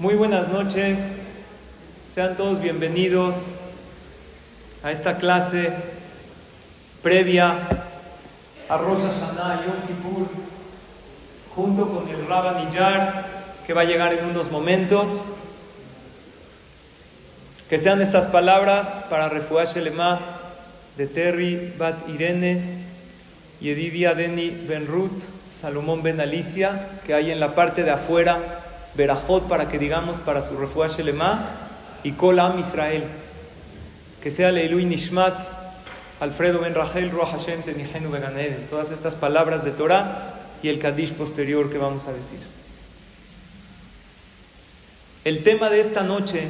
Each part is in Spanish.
Muy buenas noches, sean todos bienvenidos a esta clase previa a Rosa Hashanah Yom Kippur, junto con el Rabban que va a llegar en unos momentos. Que sean estas palabras para Refuah Shelema de Terry Bat Irene, Yedidia Deni Ben Ruth, Salomón Ben Alicia, que hay en la parte de afuera Berajot para que digamos para su refuah Shelema y Kol Am Israel. Que sea Leilui Nishmat, Alfredo Ben Rachel, Ruach Hashem Tenihenu Beganeden. Todas estas palabras de Torah y el Kadish posterior que vamos a decir. El tema de esta noche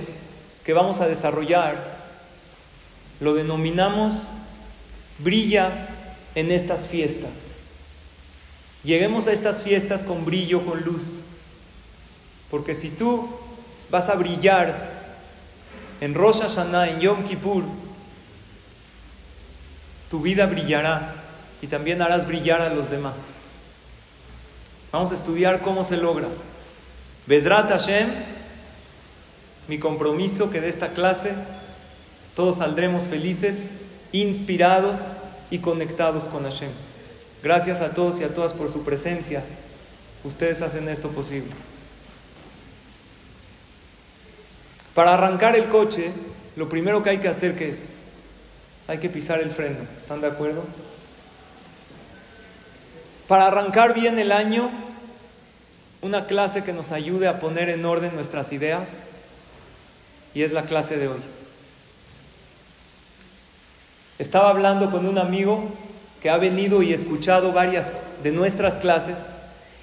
que vamos a desarrollar lo denominamos brilla en estas fiestas. Lleguemos a estas fiestas con brillo, con luz. Porque si tú vas a brillar en Rosh Hashanah, en Yom Kippur, tu vida brillará y también harás brillar a los demás. Vamos a estudiar cómo se logra. Bezrat Hashem, mi compromiso que de esta clase todos saldremos felices, inspirados y conectados con Hashem. Gracias a todos y a todas por su presencia. Ustedes hacen esto posible. Para arrancar el coche, lo primero que hay que hacer ¿qué es? Hay que pisar el freno. ¿Están de acuerdo? Para arrancar bien el año, una clase que nos ayude a poner en orden nuestras ideas y es la clase de hoy. Estaba hablando con un amigo que ha venido y escuchado varias de nuestras clases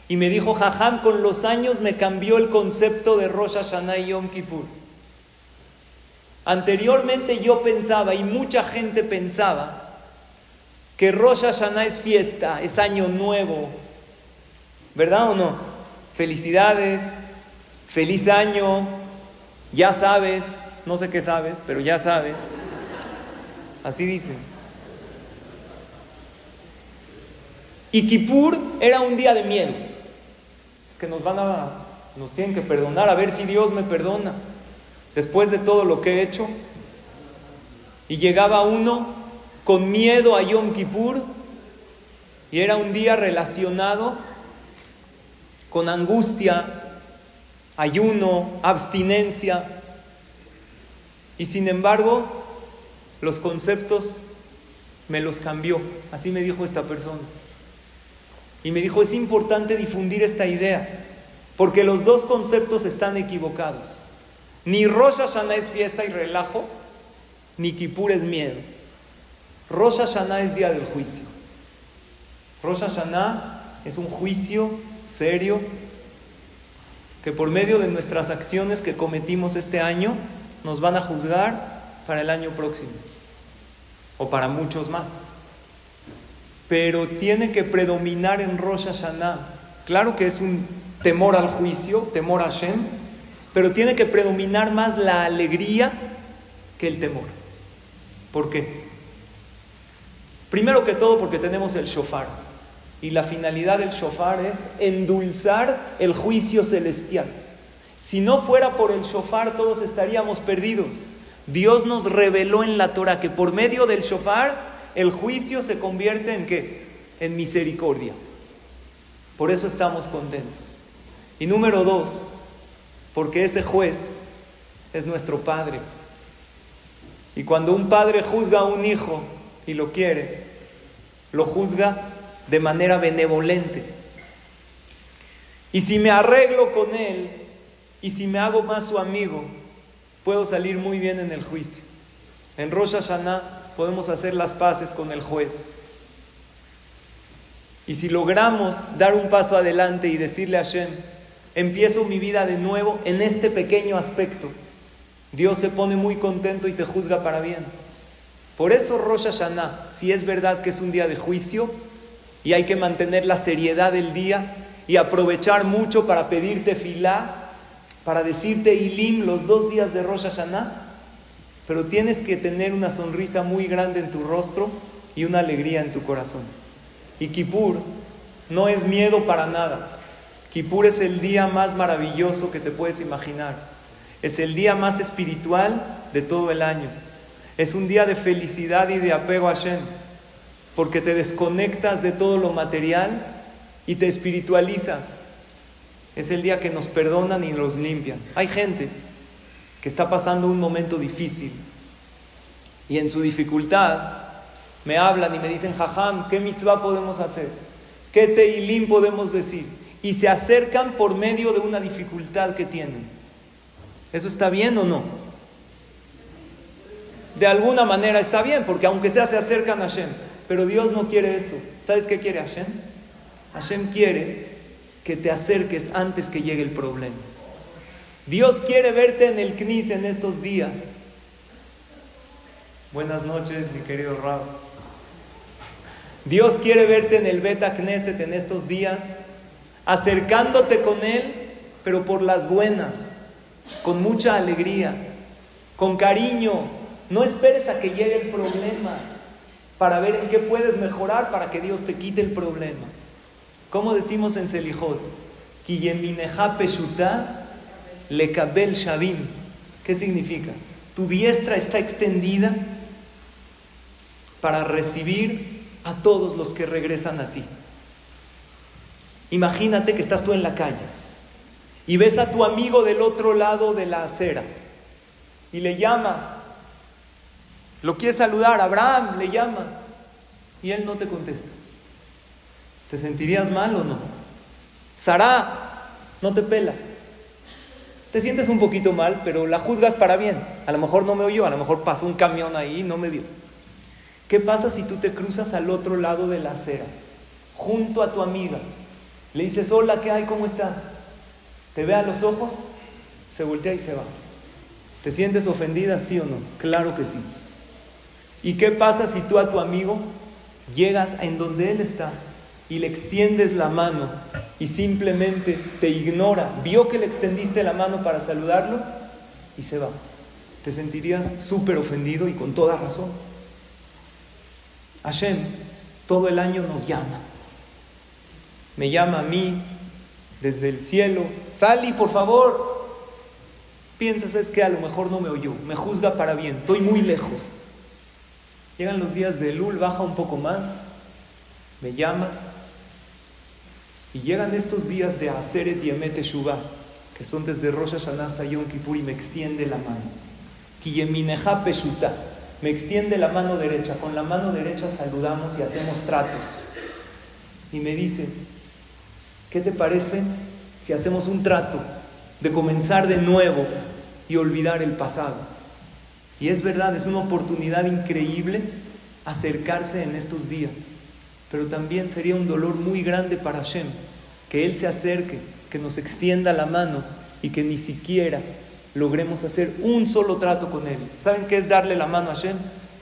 y me dijo, Jajam, con los años me cambió el concepto de Rosh Hashanah y Yom Kippur. Anteriormente yo pensaba y mucha gente pensaba que Rosh Hashanah es fiesta, es año nuevo. ¿Verdad o no? Felicidades, feliz año, ya sabes, no sé qué sabes, pero ya sabes. Así dicen. Y Kippur era un día de miedo. Es que nos van a, nos tienen que perdonar, a ver si Dios me perdona después de todo lo que he hecho. Y llegaba uno con miedo a Yom Kippur y era un día relacionado con angustia, ayuno, abstinencia. Y sin embargo, los conceptos me los cambió. Así me dijo esta persona. Y me dijo, es importante difundir esta idea, porque los dos conceptos están equivocados. Ni Rosh Hashanah es fiesta y relajo, ni Kippur es miedo. Rosh Hashanah es día del juicio. Rosh Hashanah es un juicio serio que por medio de nuestras acciones que cometimos este año nos van a juzgar para el año próximo o para muchos más. Pero tiene que predominar en Rosh Hashanah. Claro que es un temor al juicio, temor a Shem, pero tiene que predominar más la alegría que el temor. ¿Por qué? Primero que todo porque tenemos el shofar. Y la finalidad del shofar es endulzar el juicio celestial. Si no fuera por el shofar todos estaríamos perdidos. Dios nos reveló en la Torah que por medio del shofar el juicio se convierte en qué? En misericordia. Por eso estamos contentos. Y número dos, porque ese juez es nuestro Padre. Y cuando un padre juzga a un hijo y lo quiere, lo juzga de manera benevolente. Y si me arreglo con él y si me hago más su amigo, puedo salir muy bien en el juicio. En Rosh Hashanah podemos hacer las paces con el juez. Y si logramos dar un paso adelante y decirle a Hashem, empiezo mi vida de nuevo en este pequeño aspecto. Dios se pone muy contento y te juzga para bien. Por eso Rosh Hashanah, si es verdad que es un día de juicio y hay que mantener la seriedad del día y aprovechar mucho para pedirte filá, para decirte ilim los dos días de Rosh Hashanah, pero tienes que tener una sonrisa muy grande en tu rostro y una alegría en tu corazón. Y Kippur no es miedo para nada. Kippur es el día más maravilloso que te puedes imaginar. Es el día más espiritual de todo el año. Es un día de felicidad y de apego a Hashem, porque te desconectas de todo lo material y te espiritualizas. Es el día que nos perdonan y nos limpian. Hay gente que está pasando un momento difícil y en su dificultad me hablan y me dicen, Jajam, ¿qué mitzvah podemos hacer? ¿Qué teilim podemos decir? Y se acercan por medio de una dificultad que tienen. ¿Eso está bien o no? De alguna manera está bien, porque aunque sea se acercan a Hashem. Pero Dios no quiere eso. ¿Sabes qué quiere Hashem? Hashem quiere que te acerques antes que llegue el problema. Dios quiere verte en el CNIS en estos días. Buenas noches, mi querido Rab. Dios quiere verte en el Beta Knesset en estos días, acercándote con Él, pero por las buenas, con mucha alegría, con cariño. No esperes a que llegue el problema para ver en qué puedes mejorar para que Dios te quite el problema. Como decimos en Selijot. ¿Qué significa? Tu diestra está extendida para recibir a todos los que regresan a ti. Imagínate que estás tú en la calle y ves a tu amigo del otro lado de la acera y le llamas, lo quieres saludar, Abraham, le llamas y él no te contesta. ¿Te sentirías mal o no? Sara, no te pela. Te sientes un poquito mal, pero la juzgas para bien. A lo mejor no me oyó, a lo mejor pasó un camión ahí y no me vio. ¿Qué pasa si tú te cruzas al otro lado de la acera, junto a tu amiga? Le dices, hola, ¿qué hay? ¿Cómo estás? ¿Te ve a los ojos? Se voltea y se va. ¿Te sientes ofendida, sí o no? Claro que sí. ¿Y qué pasa si tú a tu amigo llegas en donde él está y le extiendes la mano y simplemente te ignora? Vio que le extendiste la mano para saludarlo y se va. Te sentirías súper ofendido y con toda razón. Hashem todo el año nos llama. Me llama a mí desde el cielo. Sali, por favor. Piensas es que a lo mejor no me oyó. Me juzga para bien. Estoy muy lejos. Llegan los días de Lul, baja un poco más. Me llama. Y llegan estos días de Aseret y Emet que son desde Rosh Hashanah hasta Yom Kippur, y me extiende la mano. Kiyemineja Peshuta me extiende la mano derecha, con la mano derecha saludamos y hacemos tratos. Y me dice, ¿qué te parece si hacemos un trato de comenzar de nuevo y olvidar el pasado? Y es verdad, es una oportunidad increíble acercarse en estos días, pero también sería un dolor muy grande para Hashem, que Él se acerque, que nos extienda la mano y que ni siquiera logremos hacer un solo trato con Él. ¿Saben qué es darle la mano a Hashem?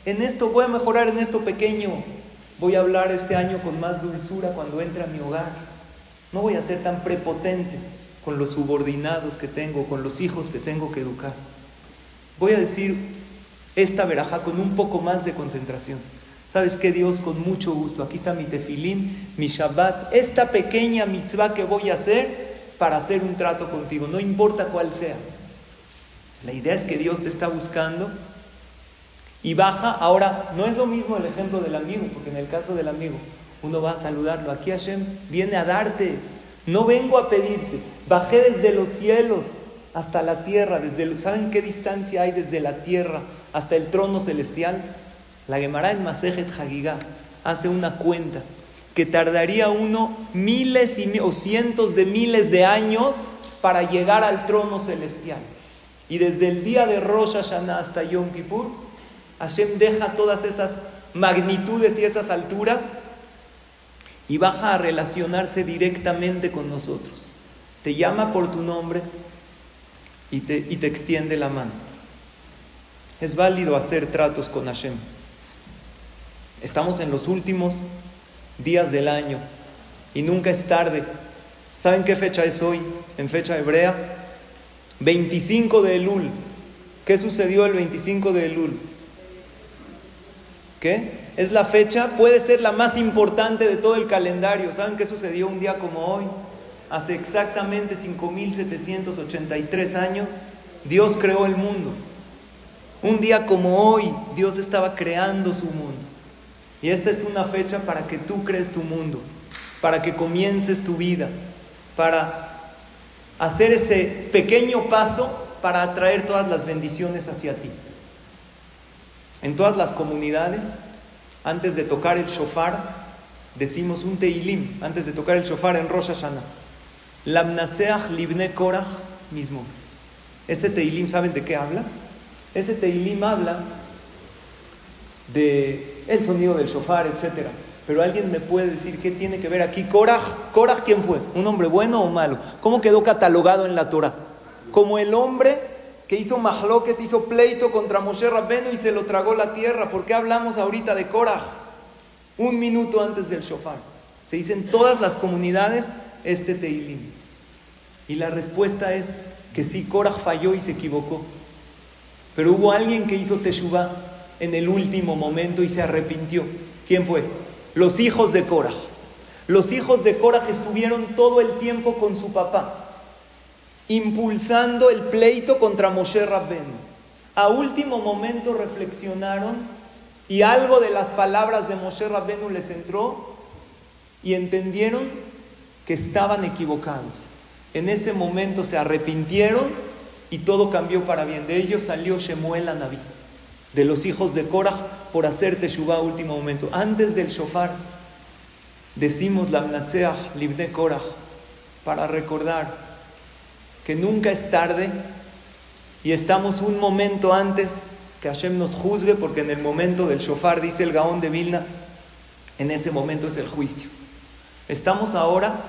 En esto voy a mejorar, en esto pequeño. Voy a hablar este año con más dulzura cuando entre a mi hogar. No voy a ser tan prepotente con los subordinados que tengo, con los hijos que tengo que educar. Voy a decir esta veraja con un poco más de concentración. ¿Sabes qué, Dios? Con mucho gusto. Aquí está mi tefilín, mi Shabbat, esta pequeña mitzvah que voy a hacer para hacer un trato contigo, no importa cuál sea. La idea es que Dios te está buscando y baja. Ahora, no es lo mismo el ejemplo del amigo, porque en el caso del amigo uno va a saludarlo. Aquí Hashem viene a darte. No vengo a pedirte. Bajé desde los cielos hasta la tierra. Desde, ¿Saben qué distancia hay desde la tierra hasta el trono celestial? La Gemara en Masejet Hagigah hace una cuenta que tardaría uno miles y, o cientos de miles de años para llegar al trono celestial. Y desde el día de Rosh Hashanah hasta Yom Kippur, Hashem deja todas esas magnitudes y esas alturas y baja a relacionarse directamente con nosotros. Te llama por tu nombre y te, y te extiende la mano. Es válido hacer tratos con Hashem. Estamos en los últimos días del año y nunca es tarde. ¿Saben qué fecha es hoy en fecha hebrea? 25 de Elul. ¿Qué sucedió el 25 de Elul? ¿Qué? Es la fecha, puede ser la más importante de todo el calendario. ¿Saben qué sucedió un día como hoy? hace exactamente 5783 años, Dios creó el mundo. Un día como hoy, Dios estaba creando su mundo. Y esta es una fecha para que tú crees tu mundo, para que comiences tu vida, para hacer ese pequeño paso para atraer todas las bendiciones hacia ti. En todas las comunidades, antes de tocar el shofar, decimos un teilim, antes de tocar el shofar en Rosh Hashanah. Lamnatseach libne korach mismo. Este teilim, ¿saben de qué habla? Ese teilim habla de el sonido del shofar, etc. Pero alguien me puede decir qué tiene que ver aquí. Korach, Korach, ¿quién fue? ¿Un hombre bueno o malo? ¿Cómo quedó catalogado en la Torah? Como el hombre que hizo mahloket, hizo pleito contra Moshe Rabbenu y se lo tragó la tierra. ¿Por qué hablamos ahorita de Korach? Un minuto antes del shofar. Se dice en todas las comunidades este teilim. Y la respuesta es que sí, Korach falló y se equivocó. Pero hubo alguien que hizo Teshuvah en el último momento y se arrepintió. ¿Quién fue? Los hijos de Korach. Los hijos de Korach estuvieron todo el tiempo con su papá, impulsando el pleito contra Moshe Rabbenu. A último momento reflexionaron y algo de las palabras de Moshe Rabbenu les entró y entendieron que estaban equivocados. En ese momento se arrepintieron y todo cambió para bien. De ellos salió Shemuel Anabí, de los hijos de Korah, por hacer Teshuvah a último momento. Antes del shofar, decimos la Mnatseach Libne Korah, para recordar que nunca es tarde y estamos un momento antes que Hashem nos juzgue, porque en el momento del shofar, dice el Gaón de Vilna, en ese momento es el juicio. Estamos ahora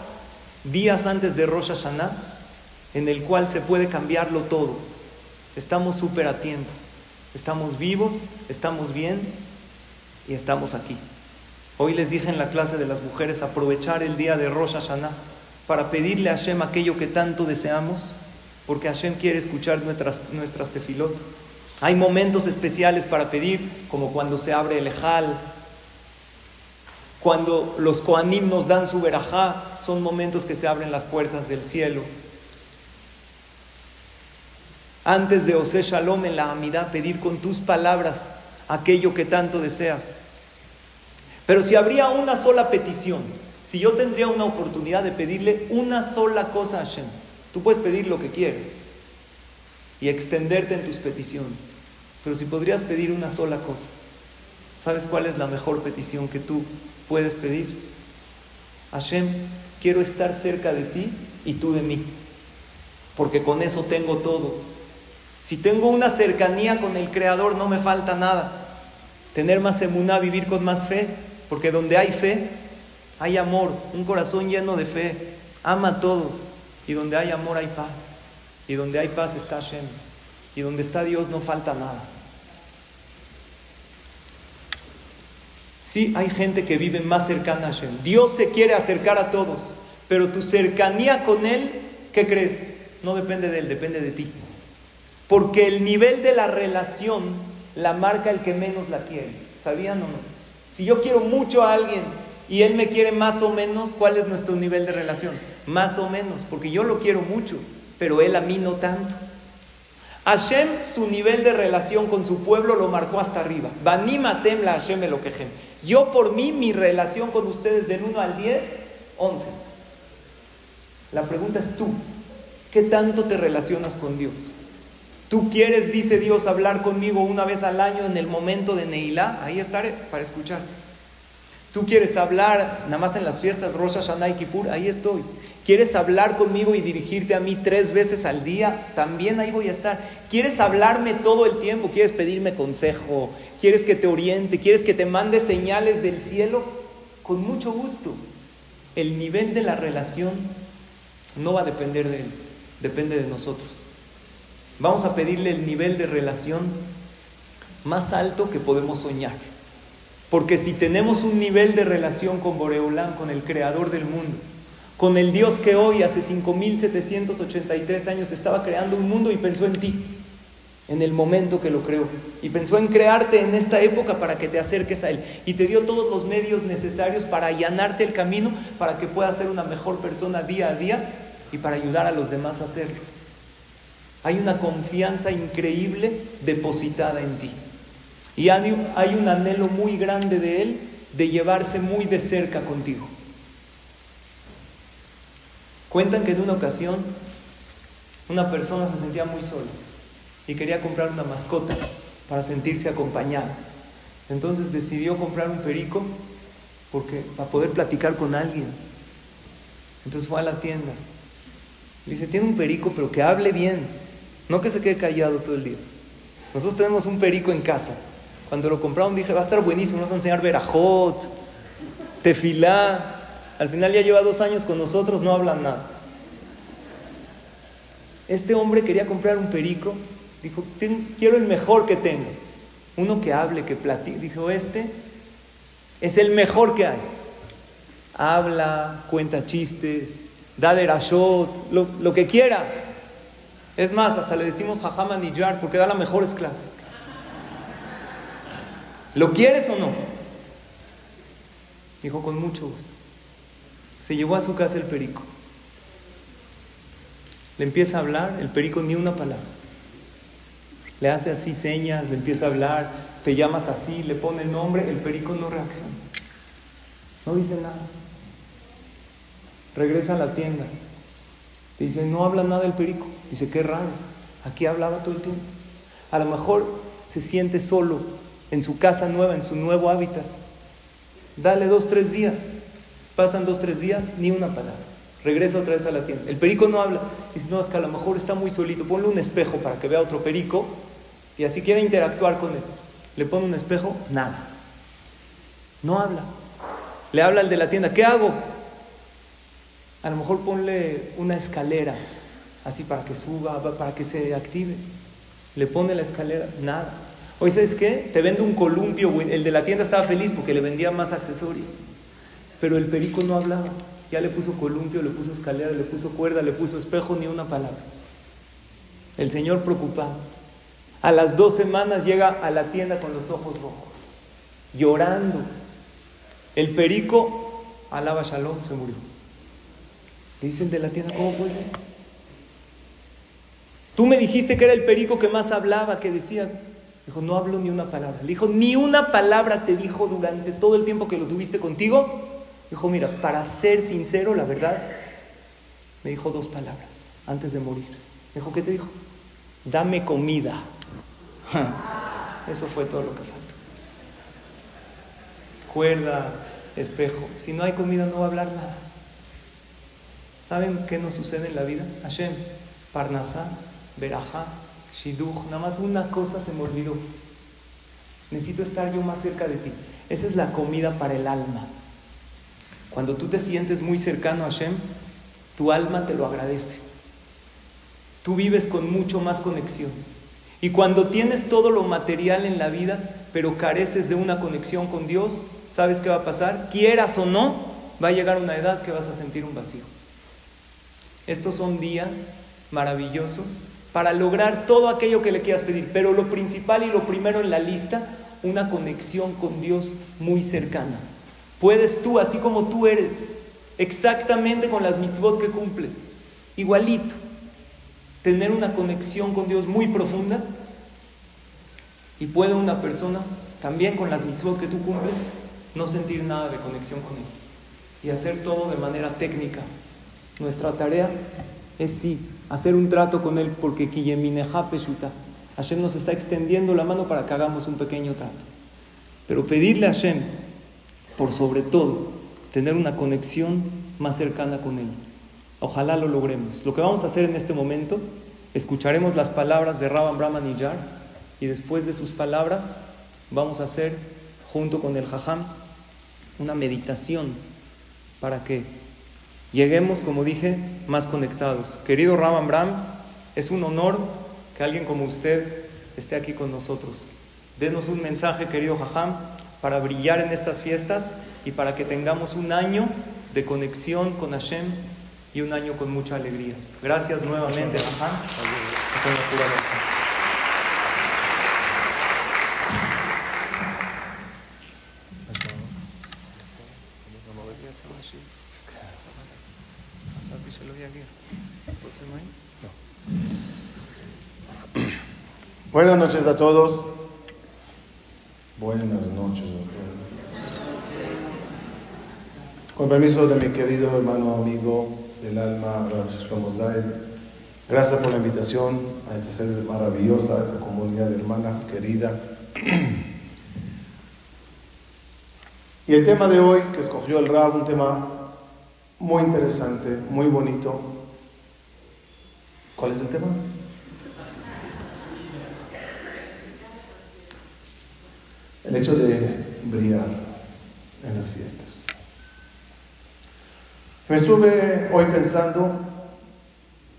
días antes de Rosh Hashanah, en el cual se puede cambiarlo todo. Estamos súper a tiempo. Estamos vivos, estamos bien y estamos aquí. Hoy les dije en la clase de las mujeres aprovechar el día de Rosh Hashanah para pedirle a Hashem aquello que tanto deseamos, porque Hashem quiere escuchar nuestras, nuestras tefilot. Hay momentos especiales para pedir, como cuando se abre el Ejal, cuando los Koanim nos dan su verajá, son momentos que se abren las puertas del cielo. Antes de Ose Shalom en la Amidad, pedir con tus palabras aquello que tanto deseas. Pero si habría una sola petición, si yo tendría una oportunidad de pedirle una sola cosa a Hashem, tú puedes pedir lo que quieres y extenderte en tus peticiones. Pero si podrías pedir una sola cosa, ¿sabes cuál es la mejor petición que tú puedes pedir. Hashem, quiero estar cerca de ti y tú de mí, porque con eso tengo todo. Si tengo una cercanía con el Creador, no me falta nada. Tener más emuná, vivir con más fe, porque donde hay fe, hay amor, un corazón lleno de fe, ama a todos, y donde hay amor hay paz, y donde hay paz está Hashem, y donde está Dios no falta nada. Sí, hay gente que vive más cercana a Hashem. Dios se quiere acercar a todos, pero tu cercanía con Él, ¿qué crees? No depende de Él, depende de ti. Porque el nivel de la relación la marca el que menos la quiere. ¿Sabían o no? Si yo quiero mucho a alguien y Él me quiere más o menos, ¿cuál es nuestro nivel de relación? Más o menos, porque yo lo quiero mucho, pero Él a mí no tanto. Hashem, su nivel de relación con su pueblo lo marcó hasta arriba. Banimatem la Hashem quejem. Yo por mí, mi relación con ustedes del 1 al 10, 11. La pregunta es tú, ¿qué tanto te relacionas con Dios? ¿Tú quieres, dice Dios, hablar conmigo una vez al año en el momento de Neilá? Ahí estaré para escucharte. ¿Tú quieres hablar nada más en las fiestas Rosh Hashanah y Kippur? Ahí estoy. ¿Quieres hablar conmigo y dirigirte a mí tres veces al día? También ahí voy a estar. ¿Quieres hablarme todo el tiempo? ¿Quieres pedirme consejo? ¿Quieres que te oriente? ¿Quieres que te mande señales del cielo? Con mucho gusto. El nivel de la relación no va a depender de él, depende de nosotros. Vamos a pedirle el nivel de relación más alto que podemos soñar. Porque si tenemos un nivel de relación con Boreolán, con el creador del mundo, con el Dios que hoy, hace 5.783 años, estaba creando un mundo y pensó en ti. en el momento que lo creó. Y pensó en crearte en esta época para que te acerques a Él. Y te dio todos los medios necesarios para allanarte el camino, para que puedas ser una mejor persona día a día y para ayudar a los demás a hacerlo. Hay una confianza increíble depositada en ti. Y hay un anhelo muy grande de Él de llevarse muy de cerca contigo. Cuentan que en una ocasión una persona se sentía muy sola y quería comprar una mascota para sentirse acompañado. Entonces decidió comprar un perico porque para poder platicar con alguien. Entonces fue a la tienda. Le dice, tiene un perico, pero que hable bien, no que se quede callado todo el día. Nosotros tenemos un perico en casa. Cuando lo compraron dije, va a estar buenísimo, nos va a enseñar verajot, tefilá. Al final ya lleva dos años con nosotros, no hablan nada. Este hombre quería comprar un perico Dijo, quiero el mejor que tengo. Uno que hable, que platique. Dijo, este es el mejor que hay. Habla, cuenta chistes, da derashot, lo, lo que quieras. Es más, hasta le decimos jajama niyar porque da las mejores clases. ¿Lo quieres o no? Dijo, con mucho gusto. Se llevó a su casa el perico. Le empieza a hablar, el perico ni una palabra le hace así señas, le empieza a hablar, te llamas así, le pone nombre, el perico no reacciona. No dice nada. Regresa a la tienda. Dice, no habla nada el perico. Dice, qué raro. Aquí hablaba todo el tiempo. A lo mejor se siente solo en su casa nueva, en su nuevo hábitat. Dale dos, tres días. Pasan dos, tres días, ni una palabra. Regresa otra vez a la tienda. El perico no habla. Dice, no, es que a lo mejor está muy solito. Ponle un espejo para que vea otro perico y así quiere interactuar con él. Le pone un espejo, nada. No habla. Le habla al de la tienda, ¿qué hago? A lo mejor ponle una escalera, así para que suba, para que se active. Le pone la escalera, nada. Oye, ¿sabes qué? Te vende un columpio, El de la tienda estaba feliz porque le vendía más accesorios. Pero el perico no hablaba. Ya le puso columpio, le puso escalera, le puso cuerda, le puso espejo, ni una palabra. El Señor preocupado. A las dos semanas llega a la tienda con los ojos rojos, llorando. El perico, alaba Shalom, se murió. Le dice el de la tienda, ¿cómo puede ser? Tú me dijiste que era el perico que más hablaba, que decía. Dijo, no hablo ni una palabra. Le dijo, ni una palabra te dijo durante todo el tiempo que lo tuviste contigo. Dijo, mira, para ser sincero, la verdad, me dijo dos palabras antes de morir. Dijo, ¿qué te dijo? Dame comida. Eso fue todo lo que faltó. Cuerda, espejo. Si no hay comida no va a hablar nada. ¿Saben qué nos sucede en la vida? Hashem, Parnasá, Berajá, Shiduch. Nada más una cosa se me olvidó. Necesito estar yo más cerca de ti. Esa es la comida para el alma. Cuando tú te sientes muy cercano a Hashem, tu alma te lo agradece. Tú vives con mucho más conexión. Y cuando tienes todo lo material en la vida, pero careces de una conexión con Dios, ¿sabes qué va a pasar? Quieras o no, va a llegar una edad que vas a sentir un vacío. Estos son días maravillosos para lograr todo aquello que le quieras pedir, pero lo principal y lo primero en la lista, una conexión con Dios muy cercana. Puedes tú, así como tú eres, exactamente con las mitzvot que cumples, igualito, tener una conexión con Dios muy profunda y puede una persona, también con las mitzvot que tú cumples, no sentir nada de conexión con Él y hacer todo de manera técnica. Nuestra tarea es sí, hacer un trato con Él porque Hashem nos está extendiendo la mano para que hagamos un pequeño trato. Pero pedirle a Hashem, por sobre todo, tener una conexión más cercana con Él. Ojalá lo logremos. Lo que vamos a hacer en este momento, escucharemos las palabras de Rabban Brahman Yar y después de sus palabras vamos a hacer, junto con el Jajam, una meditación para que lleguemos, como dije, más conectados. Querido Rabban Bram, es un honor que alguien como usted esté aquí con nosotros. Denos un mensaje, querido Jajam, para brillar en estas fiestas y para que tengamos un año de conexión con Hashem y un año con mucha alegría. Gracias nuevamente, Jajam. Buenas noches a todos. Buenas noches a todos. Con permiso de mi querido hermano amigo del alma, gracias por la invitación a esta sede maravillosa, esta comunidad hermana querida. Y el tema de hoy que escogió el Rab, un tema muy interesante, muy bonito. ¿Cuál es el tema? El hecho de brillar en las fiestas. Me estuve hoy pensando,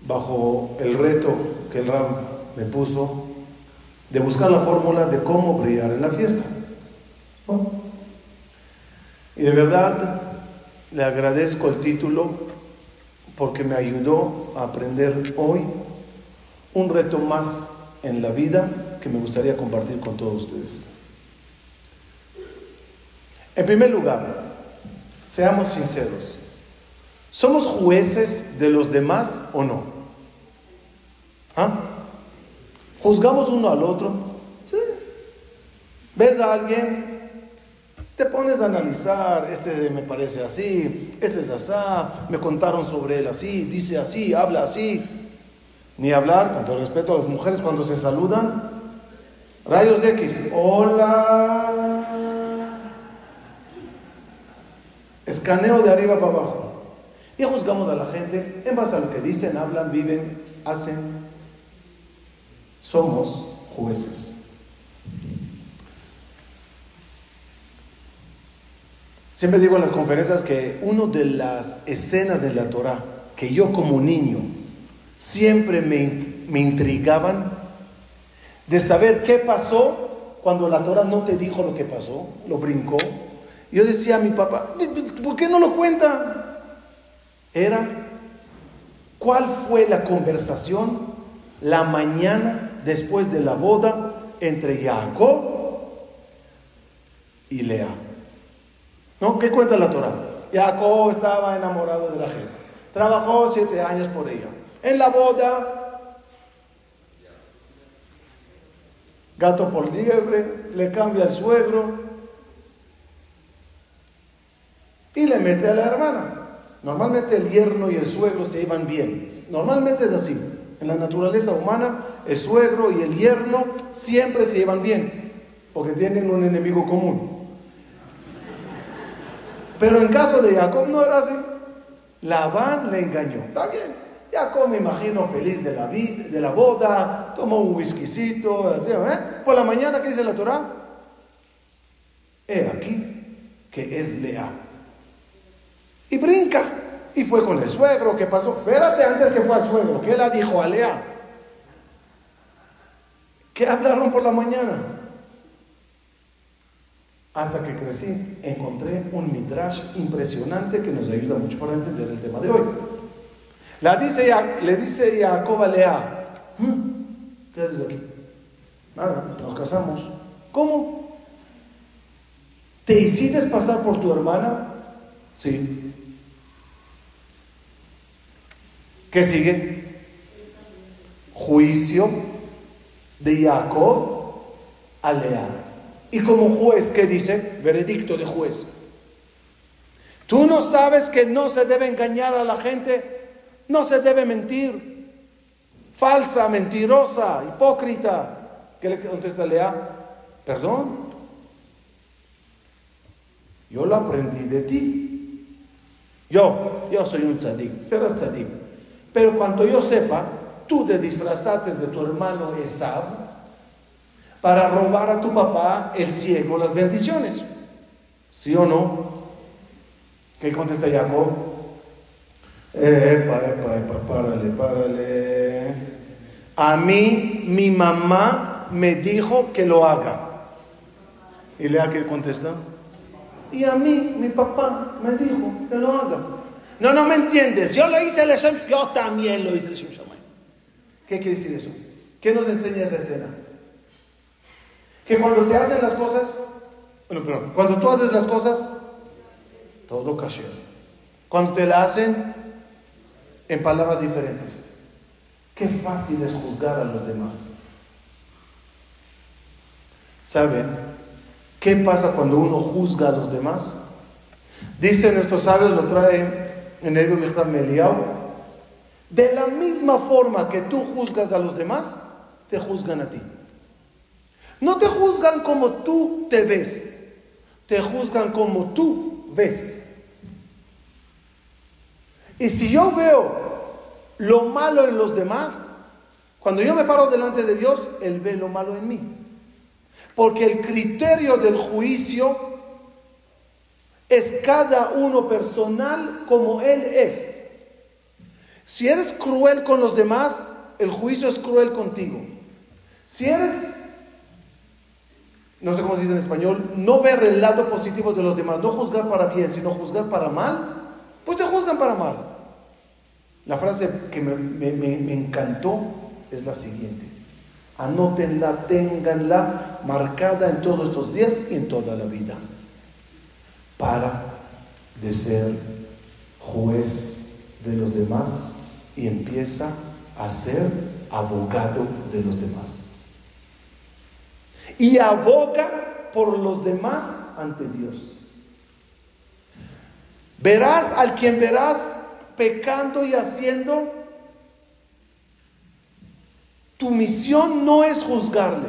bajo el reto que el Ram me puso, de buscar la fórmula de cómo brillar en la fiesta. Y de verdad le agradezco el título porque me ayudó a aprender hoy un reto más en la vida que me gustaría compartir con todos ustedes. En primer lugar, seamos sinceros. ¿Somos jueces de los demás o no? ¿Ah? ¿Juzgamos uno al otro? ¿Ves a alguien? Te pones a analizar, este me parece así, este es así, me contaron sobre él así, dice así, habla así. Ni hablar, con todo respeto a las mujeres cuando se saludan. Rayos X, hola. Escaneo de arriba para abajo. Y juzgamos a la gente en base a lo que dicen, hablan, viven, hacen. Somos jueces. Siempre digo en las conferencias que una de las escenas de la Torah que yo como niño siempre me, me intrigaban de saber qué pasó cuando la Torah no te dijo lo que pasó, lo brincó, yo decía a mi papá, ¿por qué no lo cuenta? Era, ¿cuál fue la conversación la mañana después de la boda entre Jacob y Lea? ¿No? ¿Qué cuenta la Torah? Jacob estaba enamorado de la gente. Trabajó siete años por ella. En la boda, gato por liebre, le cambia el suegro, y le mete a la hermana. Normalmente el yerno y el suegro se iban bien. Normalmente es así. En la naturaleza humana, el suegro y el yerno siempre se llevan bien, porque tienen un enemigo común. Pero en caso de Jacob no era así. Labán le engañó. Está bien. Jacob me imagino feliz de la, boda, tomó un whiskycito, ¿eh? Por la mañana, ¿qué dice la Torah? He aquí que es leal y brinca. Y fue con el suegro, ¿qué pasó? Espérate antes que fue al suegro, ¿qué la dijo a Lea? ¿Qué hablaron por la mañana? Hasta que crecí, encontré un midrash impresionante que nos ayuda mucho para entender el tema de hoy. Dice, le dice Jacob a Lea, ¿Mm? ¿qué haces aquí? Nada, nos casamos. ¿Cómo? ¿Te hiciste pasar por tu hermana? Sí. ¿Qué sigue? Juicio de Jacob a Lea. Y como juez, ¿qué dice? Veredicto de juez. Tú no sabes que no se debe engañar a la gente, no se debe mentir. Falsa, mentirosa, hipócrita. ¿Qué le contesta Lea? Perdón. Yo lo aprendí de ti. Yo, yo soy un tzadik, serás tzadik. Pero cuando yo sepa, tú te disfrazaste de tu hermano Esab para robar a tu papá, el ciego, las bendiciones. ¿Sí o no? ¿Qué contesta Jacob? Epa, epa, epa, párale, párale. A mí, mi mamá me dijo que lo haga. ¿Y lea qué contesta? Y a mí, mi papá me dijo que lo haga. No, no me entiendes. Yo lo hice el Hashem, yo también lo hice el Hashem ¿Qué quiere decir eso? ¿Qué nos enseña esa escena? Que cuando te hacen las cosas, bueno, perdón, cuando tú haces las cosas, todo cayó. Cuando te la hacen en palabras diferentes. Qué fácil es juzgar a los demás. ¿Saben qué pasa cuando uno juzga a los demás? Dicen estos sabios, lo trae en el Meliao, de la misma forma que tú juzgas a los demás, te juzgan a ti. No te juzgan como tú te ves, te juzgan como tú ves. Y si yo veo lo malo en los demás, cuando yo me paro delante de Dios, Él ve lo malo en mí. Porque el criterio del juicio es cada uno personal como Él es. Si eres cruel con los demás, el juicio es cruel contigo. Si eres, no sé cómo se dice en español, no ver el lado positivo de los demás, no juzgar para bien, sino juzgar para mal, pues te juzgan para mal. La frase que me, encantó es la siguiente. Anótenla, ténganla marcada en todos estos días y en toda la vida. Para de ser juez de los demás y empieza a ser abogado de los demás. Y aboga por los demás ante Dios. Verás al quien verás pecando y haciendo. Tu misión no es juzgarle.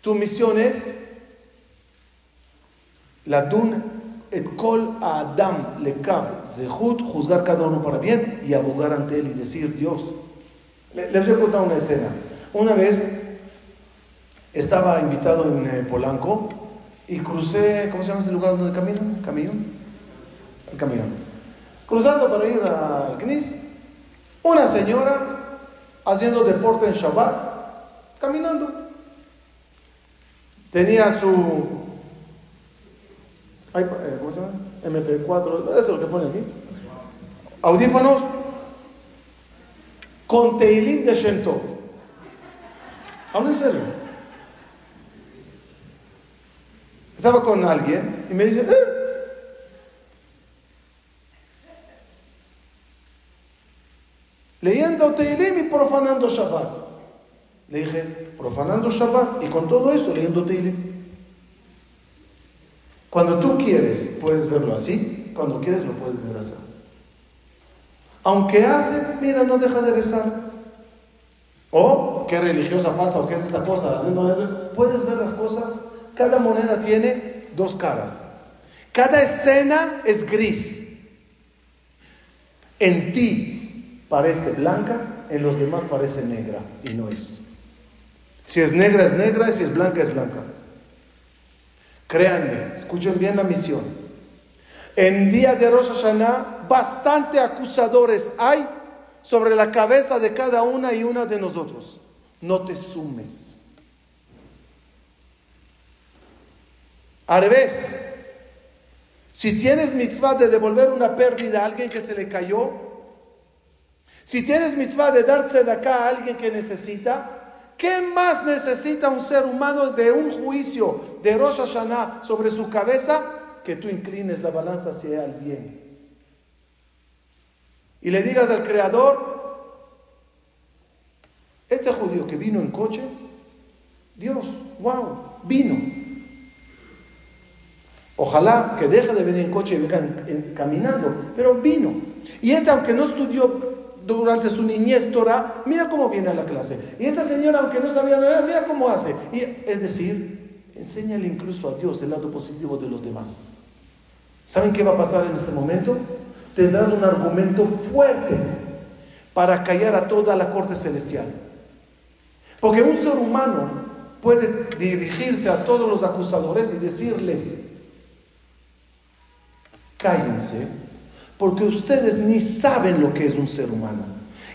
Tu misión es et kol a Adam le zehut, juzgar cada uno para bien y abogar ante él y decir Dios. Les voy a contar una escena. Una vez estaba invitado en eh, Polanco y crucé, ¿cómo se llama ese lugar donde camino? ¿Camino? El camino. Cruzando para ir al CNIS, una señora haciendo deporte en Shabbat, caminando. Tenía su eh, ¿cómo se llama? MP4, eso es lo que pone aquí. Audífonos con Teilín de Shentov. Hablo en serio. Estaba con alguien y me dice, eh". leyendo Teilim y profanando Shabbat. Le dije, profanando Shabbat y con todo eso leyendo Teilim. Cuando tú quieres, puedes verlo así. Cuando quieres, lo puedes ver así. Aunque hace, mira, no deja de rezar. O qué religiosa falsa o qué es esta cosa. Puedes ver las cosas. Cada moneda tiene dos caras. Cada escena es gris. En ti parece blanca, en los demás parece negra y no es. Si es negra es negra y si es blanca es blanca. Créanme, escuchen bien la misión. En día de Rosh Hashanah, bastante acusadores hay sobre la cabeza de cada una y una de nosotros. No te sumes. Al revés, si tienes mitzvah de devolver una pérdida a alguien que se le cayó, si tienes mitzvah de darse de acá a alguien que necesita, ¿Qué más necesita un ser humano de un juicio de Rosh Hashanah sobre su cabeza que tú inclines la balanza hacia el bien? Y le digas al Creador, este judío que vino en coche, Dios, wow, vino. Ojalá que deje de venir en coche y venga caminando, pero vino. Y este, aunque no estudió durante su niñez Torah, mira cómo viene a la clase. Y esta señora, aunque no sabía nada, mira cómo hace. Es decir, enséñale incluso a Dios el lado positivo de los demás. ¿Saben qué va a pasar en ese momento? Tendrás un argumento fuerte para callar a toda la corte celestial. Porque un ser humano puede dirigirse a todos los acusadores y decirles, cállense porque ustedes ni saben lo que es un ser humano.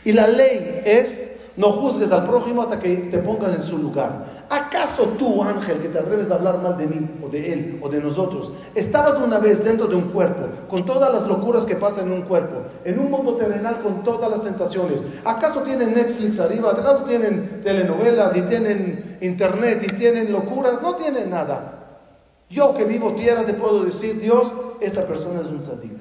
Y la ley es, no juzgues al prójimo hasta que te pongan en su lugar. ¿Acaso tú, ángel, que te atreves a hablar mal de mí, o de él, o de nosotros, estabas una vez dentro de un cuerpo, con todas las locuras que pasan en un cuerpo, en un mundo terrenal con todas las tentaciones? ¿Acaso tienen Netflix arriba? ¿Acaso tienen telenovelas y tienen internet y tienen locuras? No tienen nada. Yo que vivo tierra te puedo decir, Dios, esta persona es un tzadik.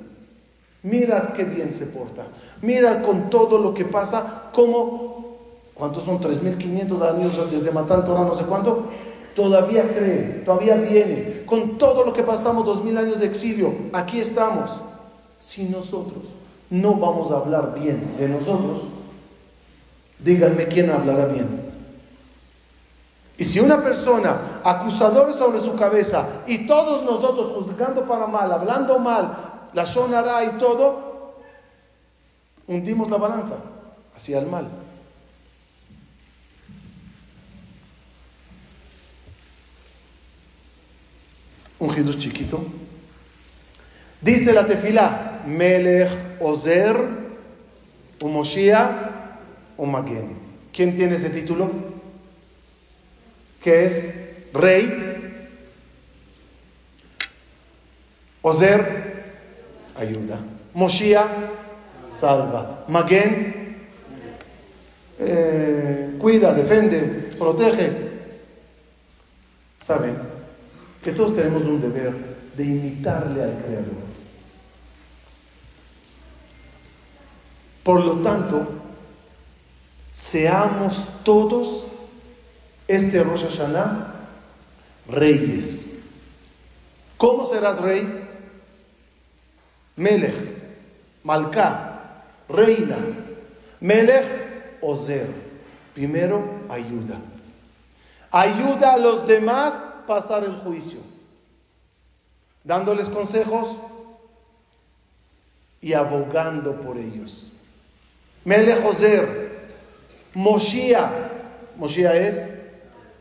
Mira qué bien se porta. Mira con todo lo que pasa, cómo, ¿cuántos son? 3.500 años desde Matán Torah, no sé cuánto. todavía cree, todavía viene, con todo lo que pasamos dos mil años de exilio, aquí estamos. Si nosotros no vamos a hablar bien de nosotros, díganme quién hablará bien. Y si una persona acusador sobre su cabeza y todos nosotros juzgando para mal, hablando mal, la sonará y todo, hundimos la balanza hacia el mal. Un hidush chiquito. Dice la tefila, Melech, Ozer, Umoshia, Umagen. ¿Quién tiene ese título? Que es rey. Ozer, ayuda. Moshia, salva. Magen, eh, cuida, defiende, protege. ¿Saben? Que todos tenemos un deber de imitarle al Creador. Por lo tanto, seamos todos este Rosh Hashanah reyes. ¿Cómo serás rey? Melech, Malká, reina. Melech, Ozer. Primero, ayuda. Ayuda a los demás pasar el juicio. Dándoles consejos y abogando por ellos. Melech Ozer, Moshiach. Moshiach es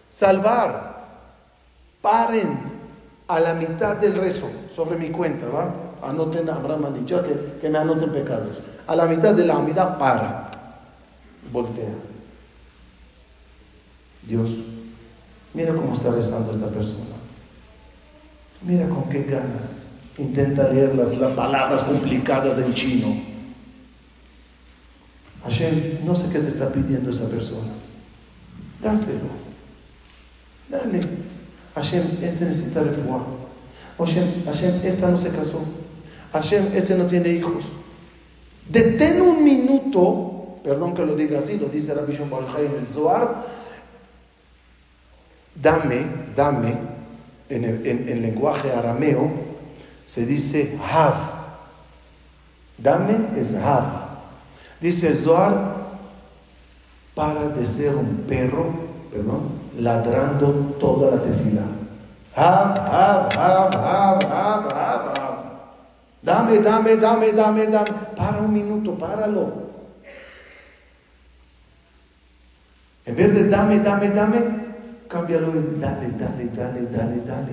salvar. Paren a la mitad del rezo sobre mi cuenta, ¿va? Anoten Abraham dicho que, que me anoten pecados. A la mitad de la mitad para. Voltea. Dios, mira cómo está rezando esta persona. Mira con qué ganas. Intenta leer las, las palabras complicadas en chino Hashem, no sé qué te está pidiendo esa persona. Dáselo. Dale. Hashem, este necesita refugiar. Hashem, Hashem, esta no se casó. Hashem, este no tiene hijos. Detén un minuto, perdón que lo diga así, lo dice Rabbi Shon en el Zohar. Dame, dame, en, lenguaje arameo, se dice hav. Dame es hav. Dice el Zohar, para de ser un perro, perdón, ladrando toda la tefila. Dame, dame, dame, dame, dame. Para un minuto, páralo. En vez de dame, dame, dame, cámbialo en dale, dale, dale, dale, dale.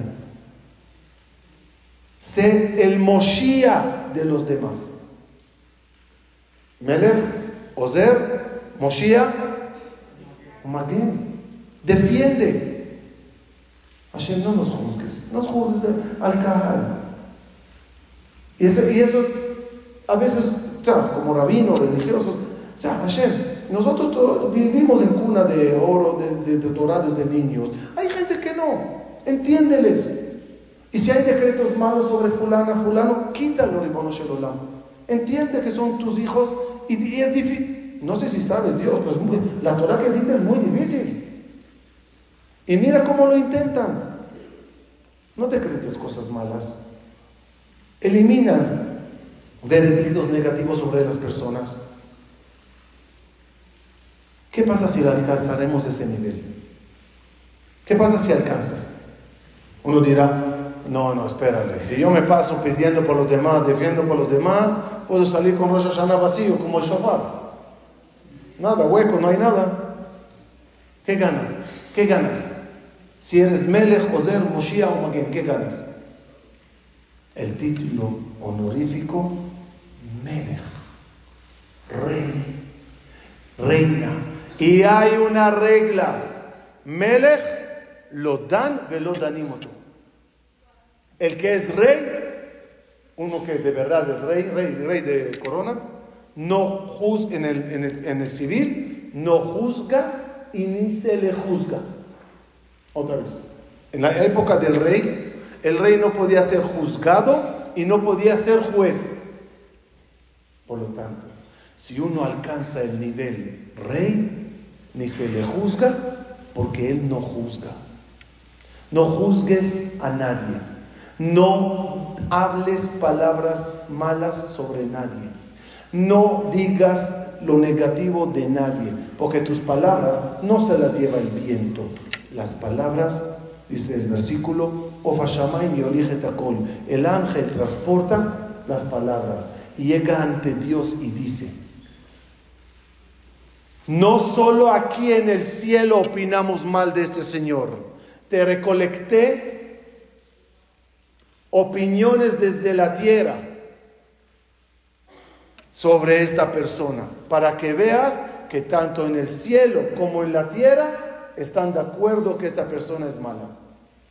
Sé el Moshia de los demás. Melech, Ozer, Moshiach, Maguen. Defiende. Hashem, no nos juzgues, no juzgues al Kahal. Y eso, a veces, como rabinos religiosos, sea, Hashem, nosotros vivimos en cuna de oro, de, de, Torah desde niños. Hay gente que no, entiéndeles. Y si hay decretos malos sobre fulana, fulano, quítalo, Ribono Shelolam. Entiende que son tus hijos y, es difícil. No sé si sabes, Dios, pues la Torah que dicta es muy difícil. Y mira cómo lo intentan. No te crees cosas malas. Eliminan veredictos negativos sobre las personas. ¿Qué pasa si alcanzaremos ese nivel? ¿Qué pasa si alcanzas? Uno dirá, no, no, espérale. Si yo me paso pidiendo por los demás, defiendo por los demás, puedo salir con Rosh Hashanah vacío, como el shofar. Nada, hueco, no hay nada. ¿Qué ganas? ¿Qué ganas? Si eres Melech, Ozer, Moshiach o Magen, ¿qué ganas? El título honorífico Melech, rey, reina. Y hay una regla. Melech lo dan, velo danimoto. El que es rey, uno que de verdad es rey, rey, rey de corona, no juzga en el, en el, civil, no juzga y ni se le juzga. Otra vez. En la época del rey, el rey no podía ser juzgado y no podía ser juez. Por lo tanto, si uno alcanza el nivel rey, ni se le juzga porque él no juzga. No juzgues a nadie. No hables palabras malas sobre nadie. No digas lo negativo de nadie, porque tus palabras no se las lleva el viento. Las palabras, dice el versículo, el ángel transporta las palabras y llega ante Dios y dice, no solo aquí en el cielo opinamos mal de este Señor, te recolecté opiniones desde la tierra sobre esta persona, para que veas que tanto en el cielo como en la tierra están de acuerdo que esta persona es mala.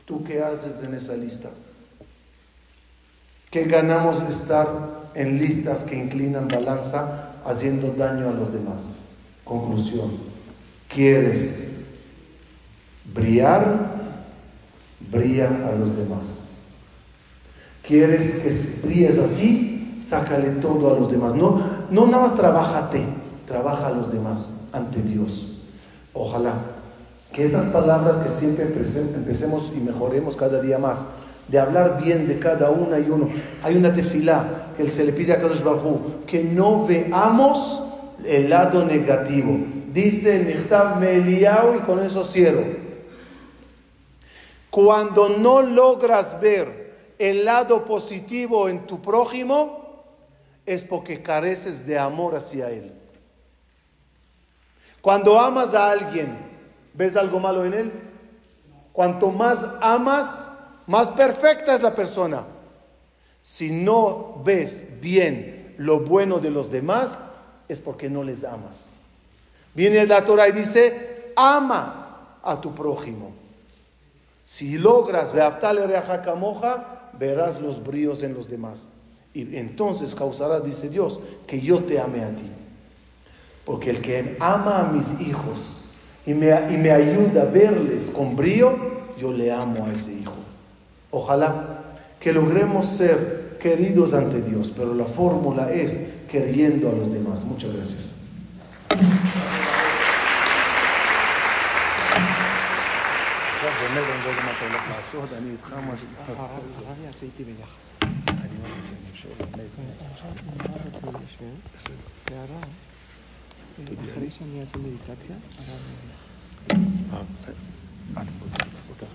¿Tú qué haces en esa lista? ¿Qué ganamos estar en listas que inclinan balanza haciendo daño a los demás? Conclusión. ¿Quieres brillar? Brilla a los demás. ¿Quieres que brilles así? Sácale todo a los demás. No, no nada más trabájate, trabaja a los demás ante Dios. Ojalá que estas palabras que siempre empecemos y mejoremos cada día más, de hablar bien de cada una y uno. Hay una tefilá que se le pide a Kadosh Baruj que no veamos el lado negativo. Dice Nichtav Meliau y con eso cierro. Cuando no logras ver el lado positivo en tu prójimo, es porque careces de amor hacia él. Cuando amas a alguien, ¿ves algo malo en él? Cuanto más amas, más perfecta es la persona. Si no ves bien lo bueno de los demás, es porque no les amas. Viene la Torah y dice, ama a tu prójimo. Si logras verás los bríos en los demás. Y entonces causará, dice Dios, que yo te ame a ti. Porque el que ama a mis hijos y me, y me ayuda a verles con brío, yo le amo a ese hijo. Ojalá que logremos ser queridos ante Dios, pero la fórmula es queriendo a los demás. Muchas gracias.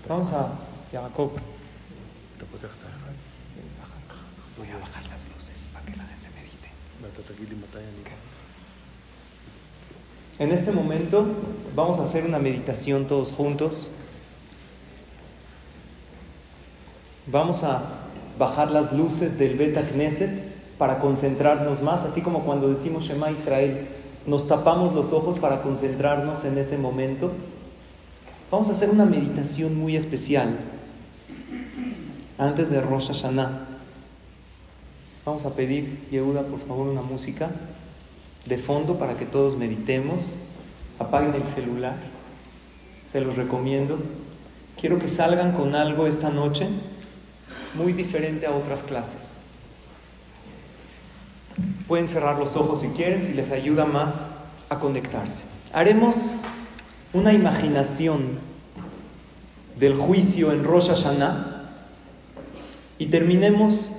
Vamos a Jacob. Voy a bajar las luces para que la gente medite. En este momento vamos a hacer una meditación todos juntos. Vamos a bajar las luces del Beta Knesset para concentrarnos más, así como cuando decimos Shema Israel, nos tapamos los ojos para concentrarnos en ese momento. Vamos a hacer una meditación muy especial antes de Rosh Hashanah. Vamos a pedir, Yehuda, por favor, una música de fondo para que todos meditemos. Apaguen el celular, se los recomiendo. Quiero que salgan con algo esta noche muy diferente a otras clases. Pueden cerrar los ojos si quieren, si les ayuda más a conectarse. Haremos una imaginación del juicio en Rosh Hashanah y terminemos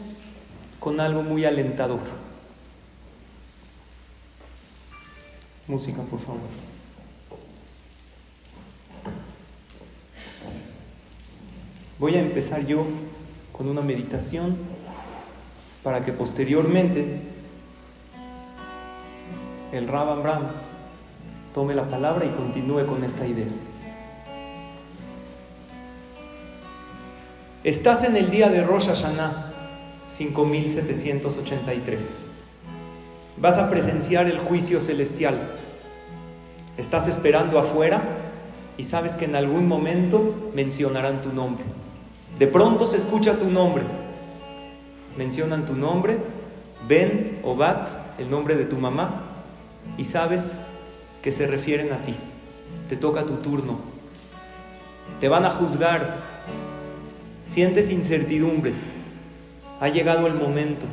con algo muy alentador. Música, por favor. Voy a empezar yo con una meditación para que posteriormente el Rabban Bram tome la palabra y continúe con esta idea. Estás en el día de Rosh Hashanah 5783. Vas a presenciar el juicio celestial. Estás esperando afuera y sabes que en algún momento mencionarán tu nombre. De pronto se escucha tu nombre. Mencionan tu nombre, Ben o Bat, el nombre de tu mamá, y sabes que se refieren a ti. Te toca tu turno. Te van a juzgar Sientes incertidumbre. Ha llegado el momento.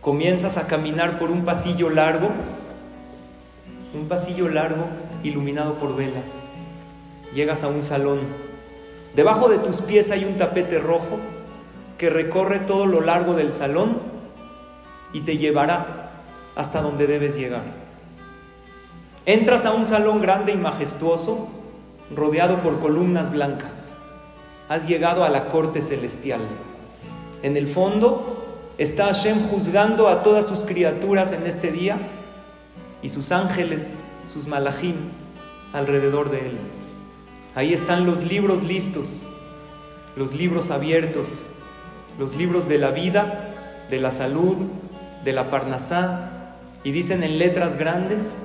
Comienzas a caminar por un pasillo largo, un pasillo largo iluminado por velas. Llegas a un salón. Debajo de tus pies hay un tapete rojo que recorre todo lo largo del salón y te llevará hasta donde debes llegar. Entras a un salón grande y majestuoso, rodeado por columnas blancas. Has llegado a la corte celestial. En el fondo está Hashem juzgando a todas sus criaturas en este día y sus ángeles, sus malachim, alrededor de él. Ahí están los libros listos, los libros abiertos, los libros de la vida, de la salud, de la parnasá, y dicen en letras grandes,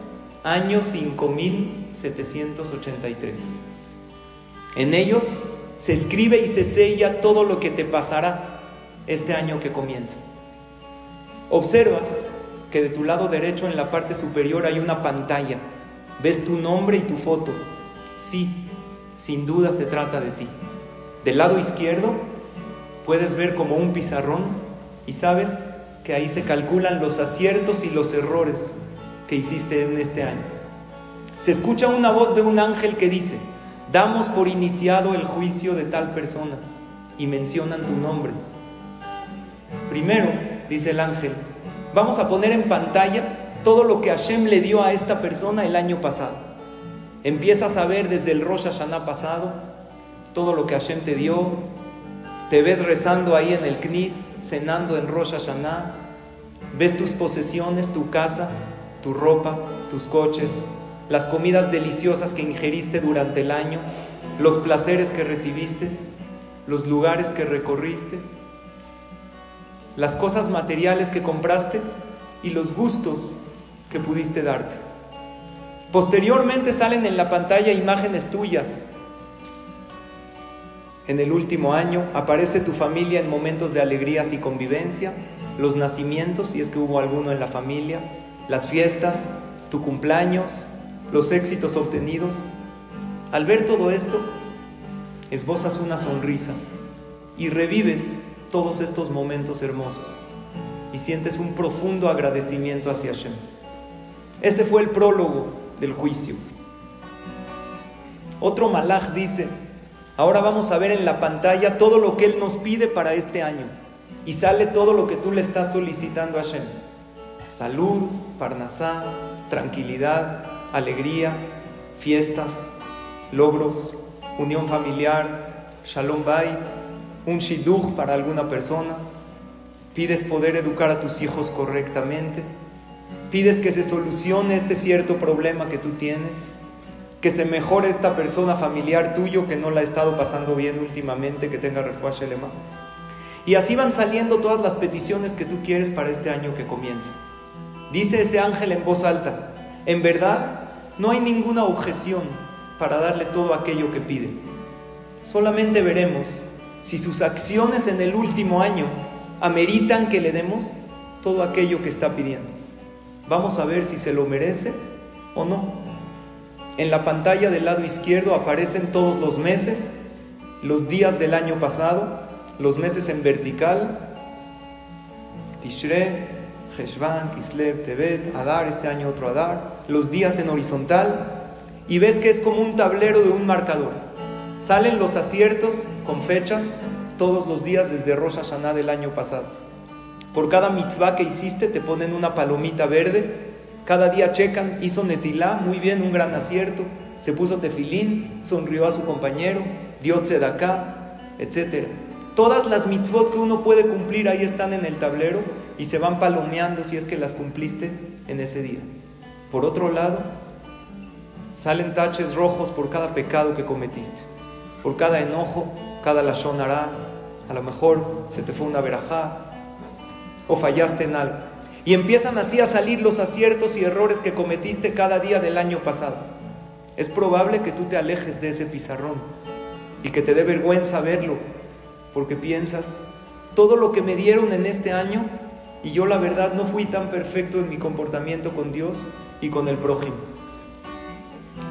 año 5783. En ellos se escribe y se sella todo lo que te pasará este año que comienza. Observas que de tu lado derecho en la parte superior hay una pantalla. Ves tu nombre y tu foto. Sí, sin duda se trata de ti. Del lado izquierdo puedes ver como un pizarrón y sabes que ahí se calculan los aciertos y los errores que hiciste en este año. Se escucha una voz de un ángel que dice, damos por iniciado el juicio de tal persona y mencionan tu nombre. Primero, dice el ángel, vamos a poner en pantalla todo lo que Hashem le dio a esta persona el año pasado. Empiezas a ver desde el Rosh Hashanah pasado todo lo que Hashem te dio. Te ves rezando ahí en el Knis, cenando en Rosh Hashanah. Ves tus posesiones, tu casa, tu ropa, tus coches, las comidas deliciosas que ingeriste durante el año, los placeres que recibiste, los lugares que recorriste, las cosas materiales que compraste y los gustos que pudiste darte. Posteriormente salen en la pantalla imágenes tuyas. En el último año aparece tu familia en momentos de alegrías y convivencia, los nacimientos, si es que hubo alguno en la familia, las fiestas, tu cumpleaños, los éxitos obtenidos. Al ver todo esto, esbozas una sonrisa y revives todos estos momentos hermosos y sientes un profundo agradecimiento hacia Hashem. Ese fue el prólogo del juicio. Otro malaj dice, ahora vamos a ver en la pantalla todo lo que Él nos pide para este año. Y sale todo lo que tú le estás solicitando a Hashem. Salud, parnasá, tranquilidad, alegría, fiestas, logros, unión familiar, shalom bait, un shidduch para alguna persona. Pides poder educar a tus hijos correctamente Pides que se solucione este cierto problema que tú tienes, que se mejore esta persona familiar tuyo que no la ha estado pasando bien últimamente, que tenga refuerzo alemán. Y así van saliendo todas las peticiones que tú quieres para este año que comienza. Dice ese ángel en voz alta, en verdad no hay ninguna objeción para darle todo aquello que pide. Solamente veremos si sus acciones en el último año ameritan que le demos todo aquello que está pidiendo. Vamos a ver si se lo merece o no. En la pantalla del lado izquierdo aparecen todos los meses, los días del año pasado, los meses en vertical, Tishre, Heshvan, Kislev, Tebet, Adar, este año otro Adar, los días en horizontal, y ves que es como un tablero de un marcador. Salen los aciertos con fechas todos los días desde Rosh Hashanah del año pasado. Por cada mitzvah que hiciste te ponen una palomita verde. Cada día checan, hizo netilá, muy bien, un gran acierto. Se puso tefilín, sonrió a su compañero, dio tzedakah, etc. Todas las mitzvot que uno puede cumplir ahí están en el tablero y se van palomeando si es que las cumpliste en ese día. Por otro lado, salen taches rojos por cada pecado que cometiste, por cada enojo, cada lashon a lo mejor se te fue una verajá, o fallaste en algo. Y empiezan así a salir los aciertos y errores que cometiste cada día del año pasado. Es probable que tú te alejes de ese pizarrón y que te dé vergüenza verlo, porque piensas, todo lo que me dieron en este año y yo la verdad no fui tan perfecto en mi comportamiento con Dios y con el prójimo.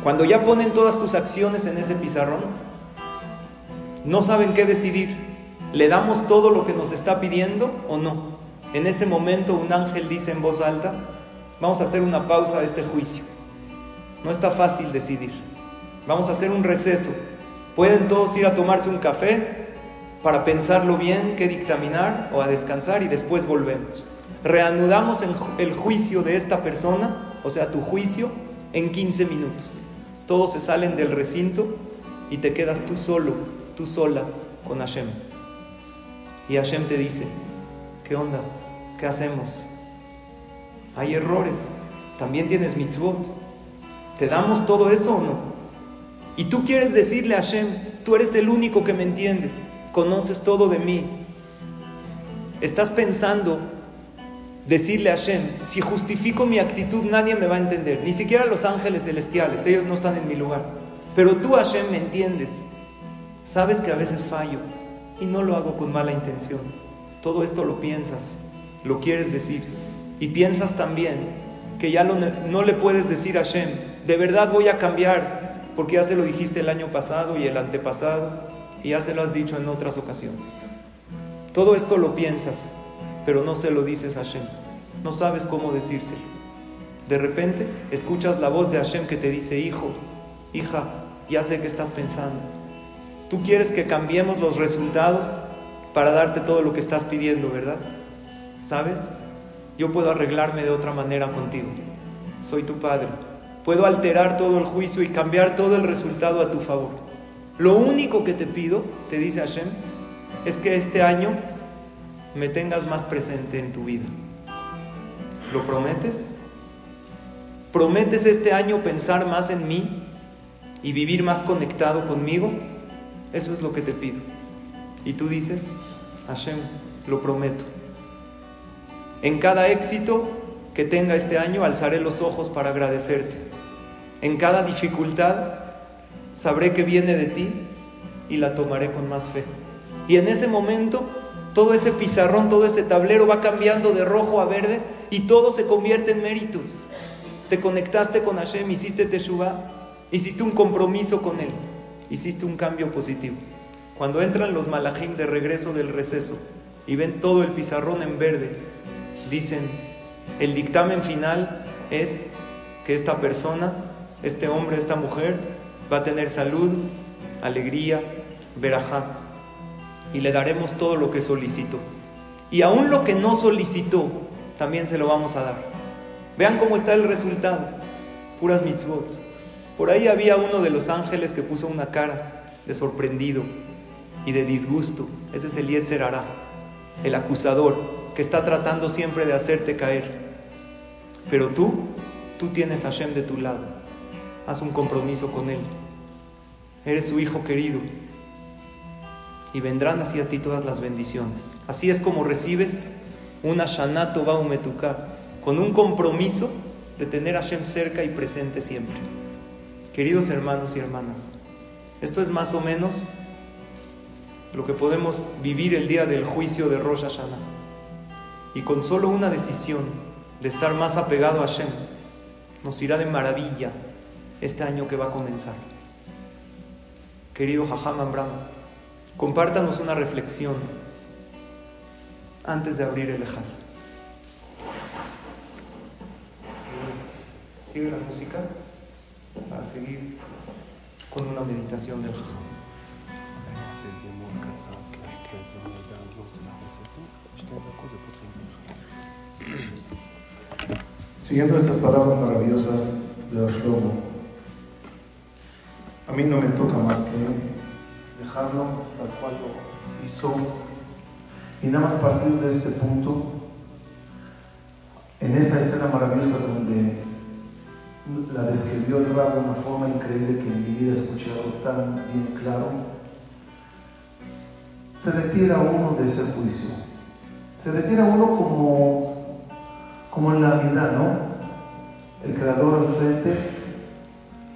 Cuando ya ponen todas tus acciones en ese pizarrón, no saben qué decidir. ¿Le damos todo lo que nos está pidiendo o no? En ese momento un ángel dice en voz alta, vamos a hacer una pausa a este juicio. No está fácil decidir. Vamos a hacer un receso Pueden todos ir a tomarse un café para pensarlo bien, qué dictaminar o a descansar y después volvemos. Reanudamos el juicio de esta persona, o sea, tu juicio, en 15 minutos. Todos se salen del recinto y te quedas tú solo, tú sola con Hashem. Y Hashem te dice, ¿qué onda? ¿Qué hacemos? Hay errores, también tienes mitzvot. ¿Te damos todo eso o no? Y tú quieres decirle a Hashem, tú eres el único que me entiendes, conoces todo de mí. Estás pensando decirle a Hashem, si justifico mi actitud nadie me va a entender, ni siquiera los ángeles celestiales, ellos no están en mi lugar. Pero tú Hashem me entiendes, sabes que a veces fallo y no lo hago con mala intención. Todo esto lo piensas, lo quieres decir y piensas también que ya no le puedes decir a Hashem, de verdad voy a cambiar, porque ya se lo dijiste el año pasado y el antepasado, y ya se lo has dicho en otras ocasiones. Todo esto lo piensas, pero no se lo dices a Hashem, no sabes cómo decírselo. De repente escuchas la voz de Hashem que te dice, hijo, hija, ya sé que estás pensando. Tú quieres que cambiemos los resultados para darte todo lo que estás pidiendo, ¿verdad? ¿Sabes? yo puedo arreglarme de otra manera contigo. Soy tu Padre. Puedo alterar todo el juicio y cambiar todo el resultado a tu favor. Lo único que te pido, te dice Hashem, es que este año me tengas más presente en tu vida. ¿Lo prometes? ¿Prometes este año pensar más en mí y vivir más conectado conmigo? Eso es lo que te pido. Y tú dices, Hashem, lo prometo. En cada éxito que tenga este año alzaré los ojos para agradecerte. En cada dificultad sabré que viene de ti y la tomaré con más fe. Y en ese momento todo ese pizarrón, todo ese tablero va cambiando de rojo a verde y todo se convierte en méritos. Te conectaste con Hashem, hiciste Teshuvah, hiciste un compromiso con Él, hiciste un cambio positivo. Cuando entran los malajim de regreso del receso y ven todo el pizarrón en verde, dicen, el dictamen final es que esta persona, este hombre, esta mujer, va a tener salud, alegría, verajá, y le daremos todo lo que solicitó. Y aún lo que no solicitó, también se lo vamos a dar. Vean cómo está el resultado, puras mitzvot. Por ahí había uno de los ángeles que puso una cara de sorprendido y de disgusto. Ese es el Yetzer el acusador que está tratando siempre de hacerte caer. Pero tú, tú tienes a Hashem de tu lado. Haz un compromiso con Él. Eres su hijo querido. Y vendrán hacia ti todas las bendiciones. Así es como recibes una Shanato Baumetuka, con un compromiso de tener a Hashem cerca y presente siempre. Queridos hermanos y hermanas, esto es más o menos lo que podemos vivir el día del juicio de Rosh Hashanah. Y con solo una decisión de estar más apegado a Hashem, nos irá de maravilla este año que va a comenzar. Querido Jajam Ambram, compártanos una reflexión antes de abrir el Ejal. Sigue la música para seguir con una meditación del Jajam. Siguiendo estas palabras maravillosas de Shlomo, mí no me toca más que dejarlo tal cual lo hizo y nada más partir de este punto, en esa escena maravillosa donde la describió el Rab de una forma increíble que en mi vida he escuchado tan bien claro, se retira uno de ese juicio. Se retira uno como como en la vida, ¿no? El creador al frente,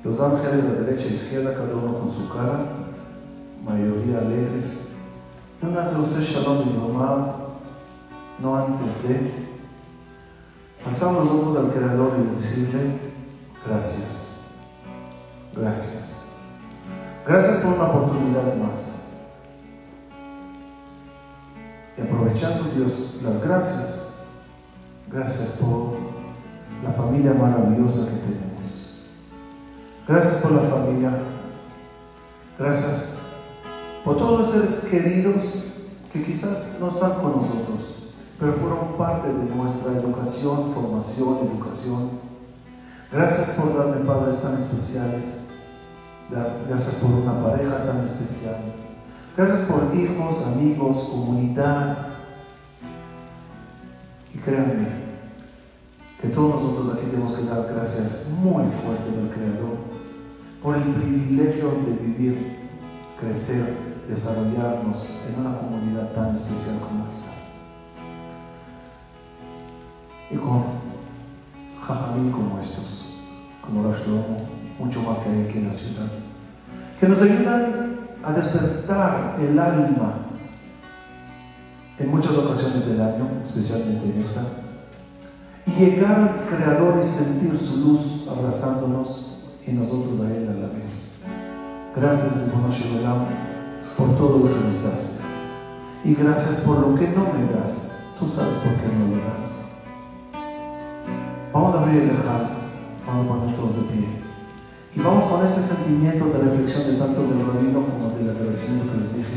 los ángeles de derecha e izquierda, cada uno con su cara, mayoría alegres. No nace usted Shalom y no antes de. Pasamos los ojos al creador y decirle gracias, gracias. Gracias por una oportunidad más. Y aprovechando Dios las gracias, Gracias por la familia maravillosa que tenemos. Gracias por la familia. Gracias por todos los seres queridos que quizás no están con nosotros, pero fueron parte de nuestra educación, formación, educación. Gracias por darme padres tan especiales. Gracias por una pareja tan especial. Gracias por hijos, amigos, comunidad. Y créanme que todos nosotros aquí tenemos que dar gracias muy fuertes al Creador por el privilegio de vivir, crecer, desarrollarnos en una comunidad tan especial como esta. Y con jajamín como estos, como Rosh mucho más que hay aquí en la ciudad, que nos ayudan a despertar el alma en muchas ocasiones del año, especialmente en esta, y llegar al Creador y sentir su luz abrazándonos y nosotros a Él a la vez. Gracias, Shalom, por todo lo que nos das. Y gracias por lo que no me das. Tú sabes por qué no lo das. Vamos a abrir el lejal. Vamos a poner todos de pie. Y vamos con ese sentimiento de reflexión de tanto del rabino como del agradecimiento que les dije.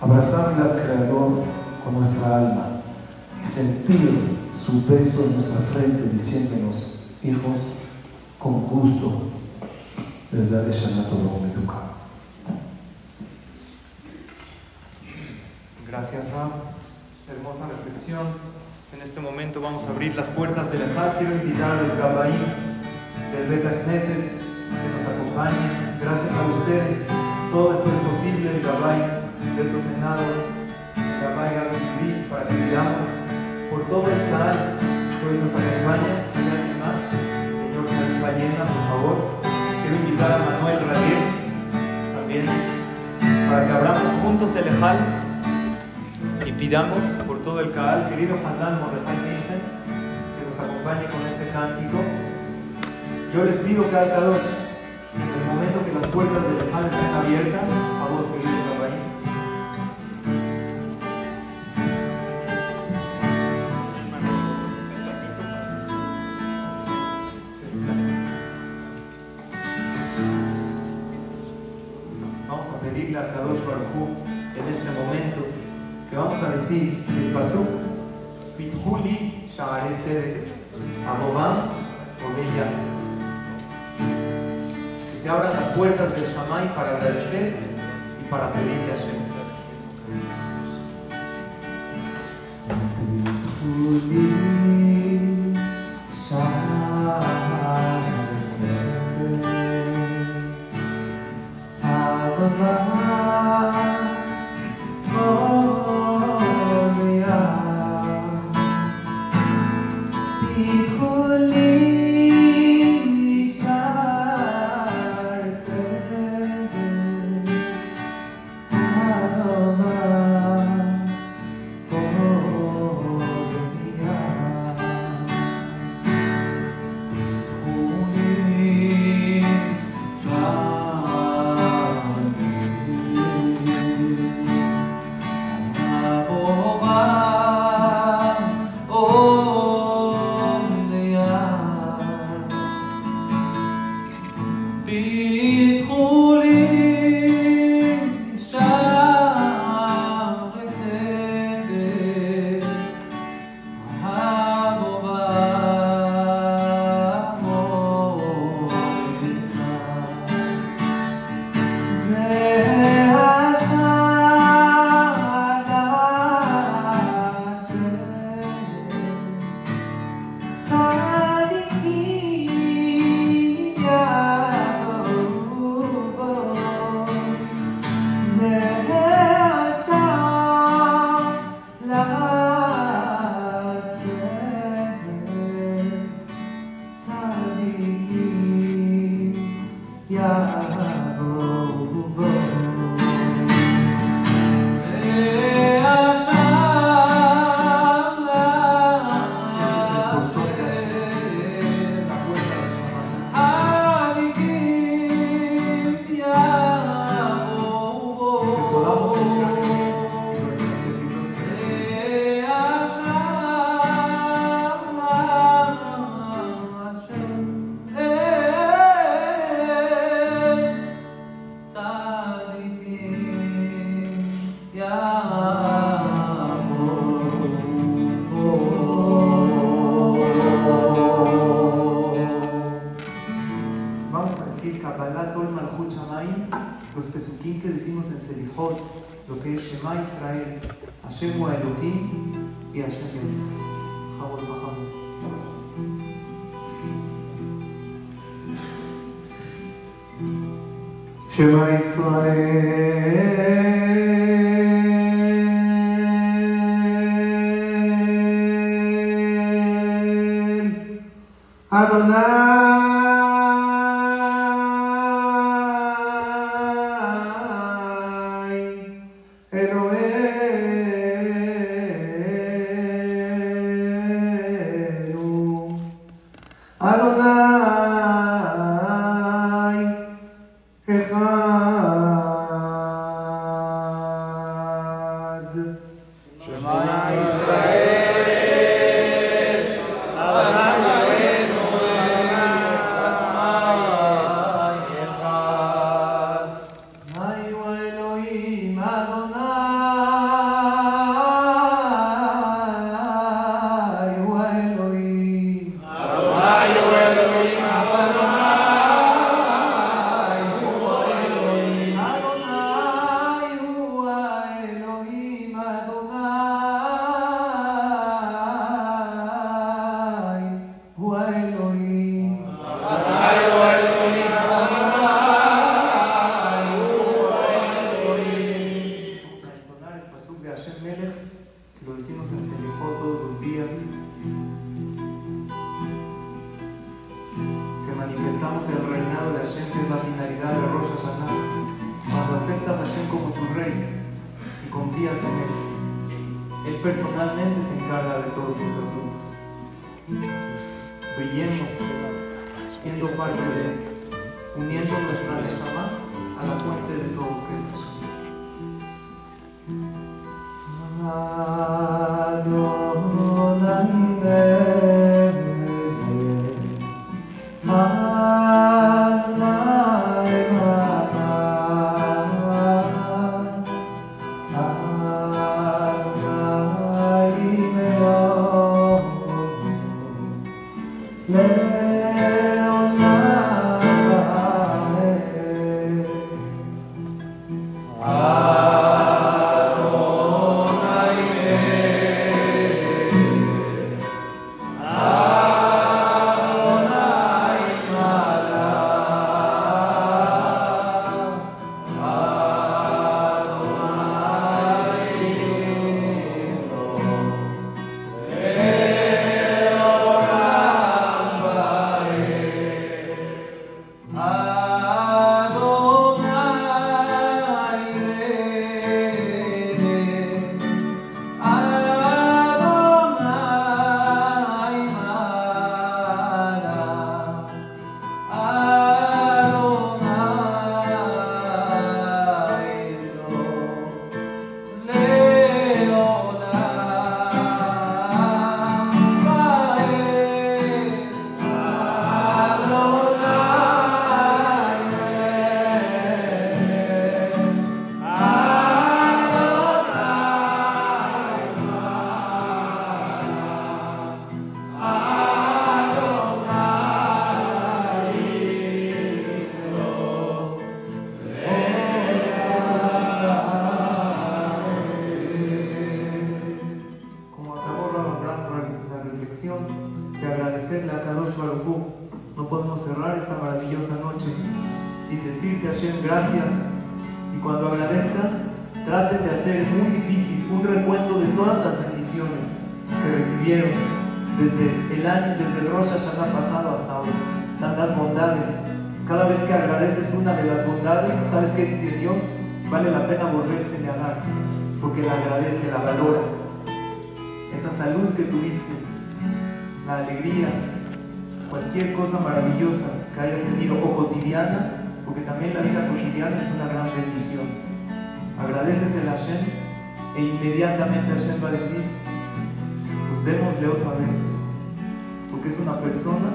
Abrazarle al Creador con nuestra alma y sentir su beso en nuestra frente diciéndonos, hijos, con gusto les daré Shana Metuka. Gracias, Ram. Hermosa reflexión. En este momento vamos a abrir las puertas del Ejad. Quiero invitar a los Gabaí del Beta Knesset que nos acompañen. Gracias a ustedes, todo esto es posible. El Gabay, Beto Senado, el Gabay Gaby para que pidamos por todo el canal que hoy nos acompaña. Ballena, por favor. Quiero invitar a Manuel Radier también para que abramos juntos el Ejal y pidamos por todo el canal, querido Hazán Mordejai que nos acompañe con este cántico. Yo les pido que cada en el momento que las puertas del lejano estén abiertas, a vos, querido En este momento que vamos a decir el pasuk Pithuli Shaaret Tzedek Abobam Que se abran las puertas del Shamay para agradecer y para pedirle a Shem. הסליחות, אלוקי שמע ישראל, השם הוא האלוקים, היא השם אלוקים. חרוז וחרוז. שמע ישראל Adonai Brillemos siendo parte de uniendo nuestra Neshama a la fuente de todo lo Y cuando agradezcan, traten de hacer, es muy difícil, un recuento de todas las bendiciones que recibieron desde el año, desde el Rosh Hashanah pasado hasta hoy. Tantas bondades. Cada vez que agradeces una de las bondades, ¿sabes qué dice Dios? Vale la pena volverse a dar, porque la agradece, la valora esa salud que tuviste, la alegría, cualquier cosa maravillosa que hayas tenido o cotidiana, porque también la vida cotidiana es una gran bendición. Agradeces el Hashem e inmediatamente Hashem va a decir, pues démosle otra vez, porque es una persona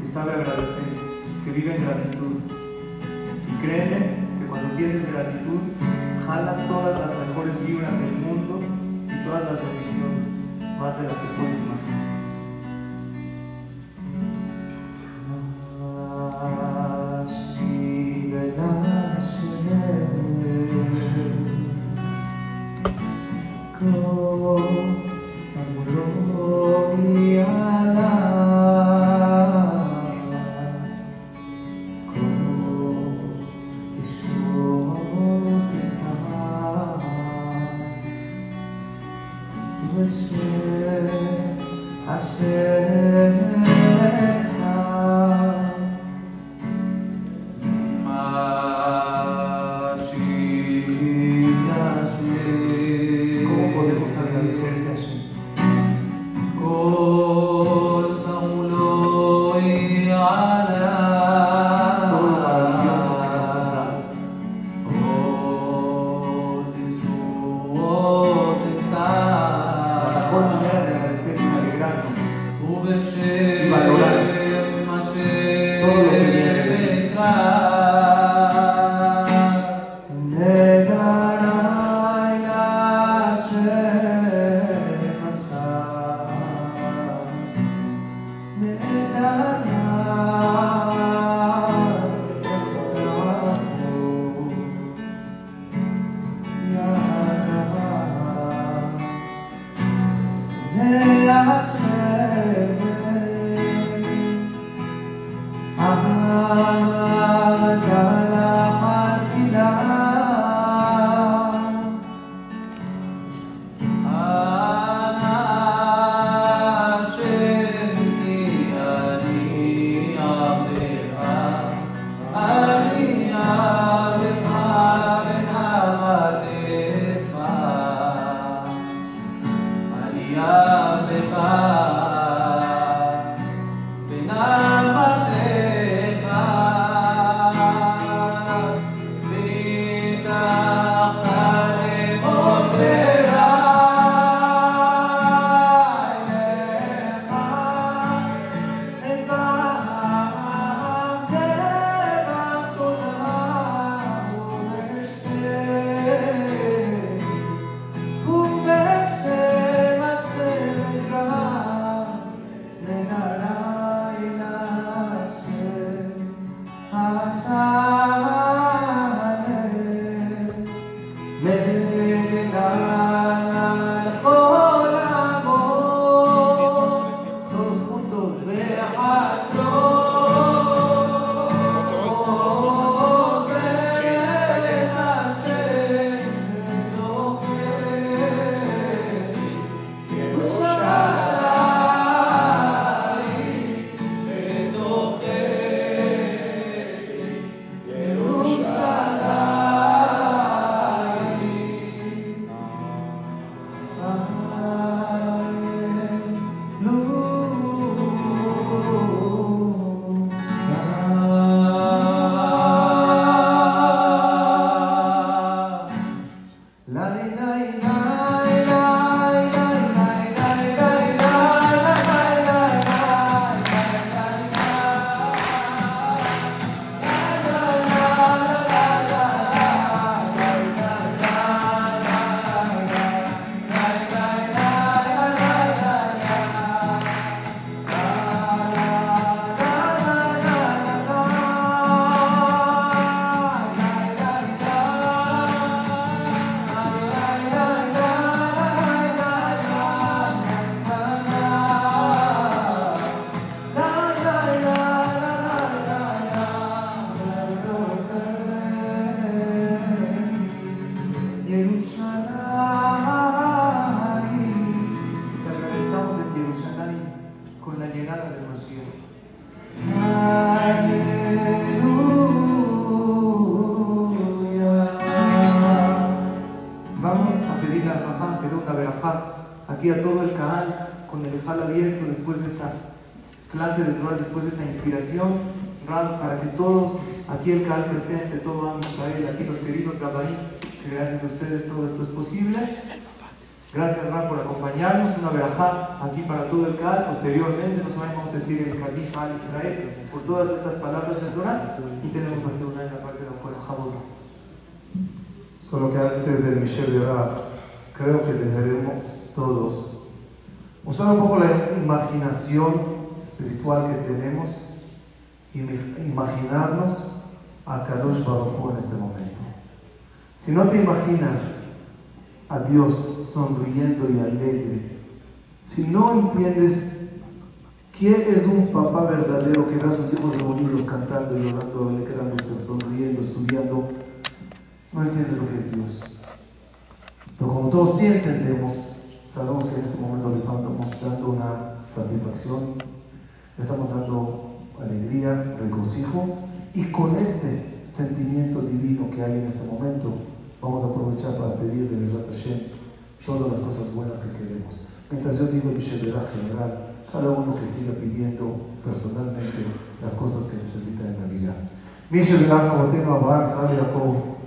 que sabe agradecer, que vive en gratitud. Y créeme que cuando tienes gratitud, jalas todas las mejores vibras del mundo y todas las bendiciones, más de las que puedes imaginar. Si no te imaginas a Dios sonriendo y alegre, si no entiendes quién es un papá verdadero que ve a sus hijos reunidos cantando, llorando, alegrándose, sonriendo, estudiando, no entiendes lo que es Dios. Pero como todos sí entendemos, sabemos que en este momento le estamos dando una satisfacción, le estamos dando alegría, regocijo, y con este sentimiento divino que hay en este momento, Vamos a aprovechar para pedirle a Hashem todas las cosas buenas que queremos. Mientras yo digo el general, cada uno que siga pidiendo personalmente las cosas que necesita en la vida. Mishe Berach Avotenu Abraham, Tzar Yaakov,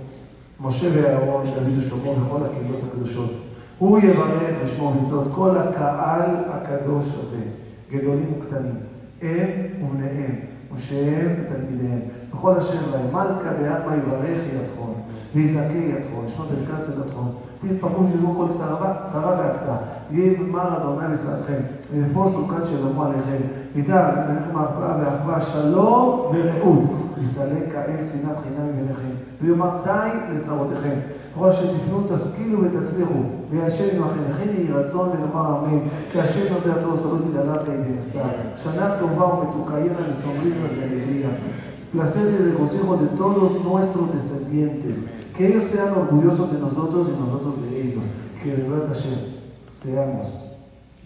משה ואהרון, דוד ושלמה וכל הקהילות הקדושות. הוא יברך ושמו מצוות כל הקהל הקדוש הזה, גדולים וקטנים, הם ובניהם, ושהם ותלמידיהם, וכל אשר להם, מלכה דעלמא יברך ידכון. ויזכה ידכו, ישמע ברכת צדתכו, תתפרעו שזו כל צרה והקטה, יהיה במר אדוני משרדכם, ויפרוס סוכת שלמה עליכם, ידע ביניכם אחווה ואחווה שלום ורעות, ויסלק כאל שנאת חינם מביניכם, ויאמר די לצרותיכם. כל שתפנו תשכילו ותצליחו, וישם עמכם, וכן יהי רצון ונאמר אמן, כי השם נושא התור סולות ידעלה בין סתיו. שנה טובה ומתוקה יהיה לה לסומריtas y Placer y el consejo de todos nuestros descendientes. Que ellos sean orgullosos de nosotros y nosotros de ellos. Que verdad Hashem seamos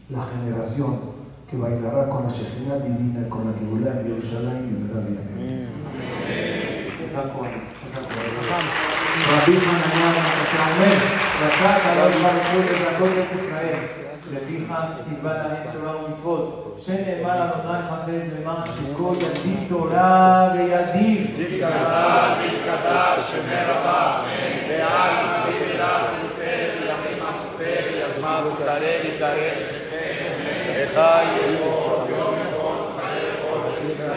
la generación que bailará con la Shejina divina, con la Kibulá en Yerushalayim y en la Rabbi אומר, רצה הקדוש ברוך הוא לזכות את ישראל, לפיכך תקבע להם תורה ומצוות, שנאמר אדוני חפש למען שכל ידיד תורה וידיד. תתקדש ויתקדש שמי רבה, ועל תפילה ותפאר ימים אסתר יזמה ותראה ותראה וחי יאמר יום נכון חיי כל ישראל.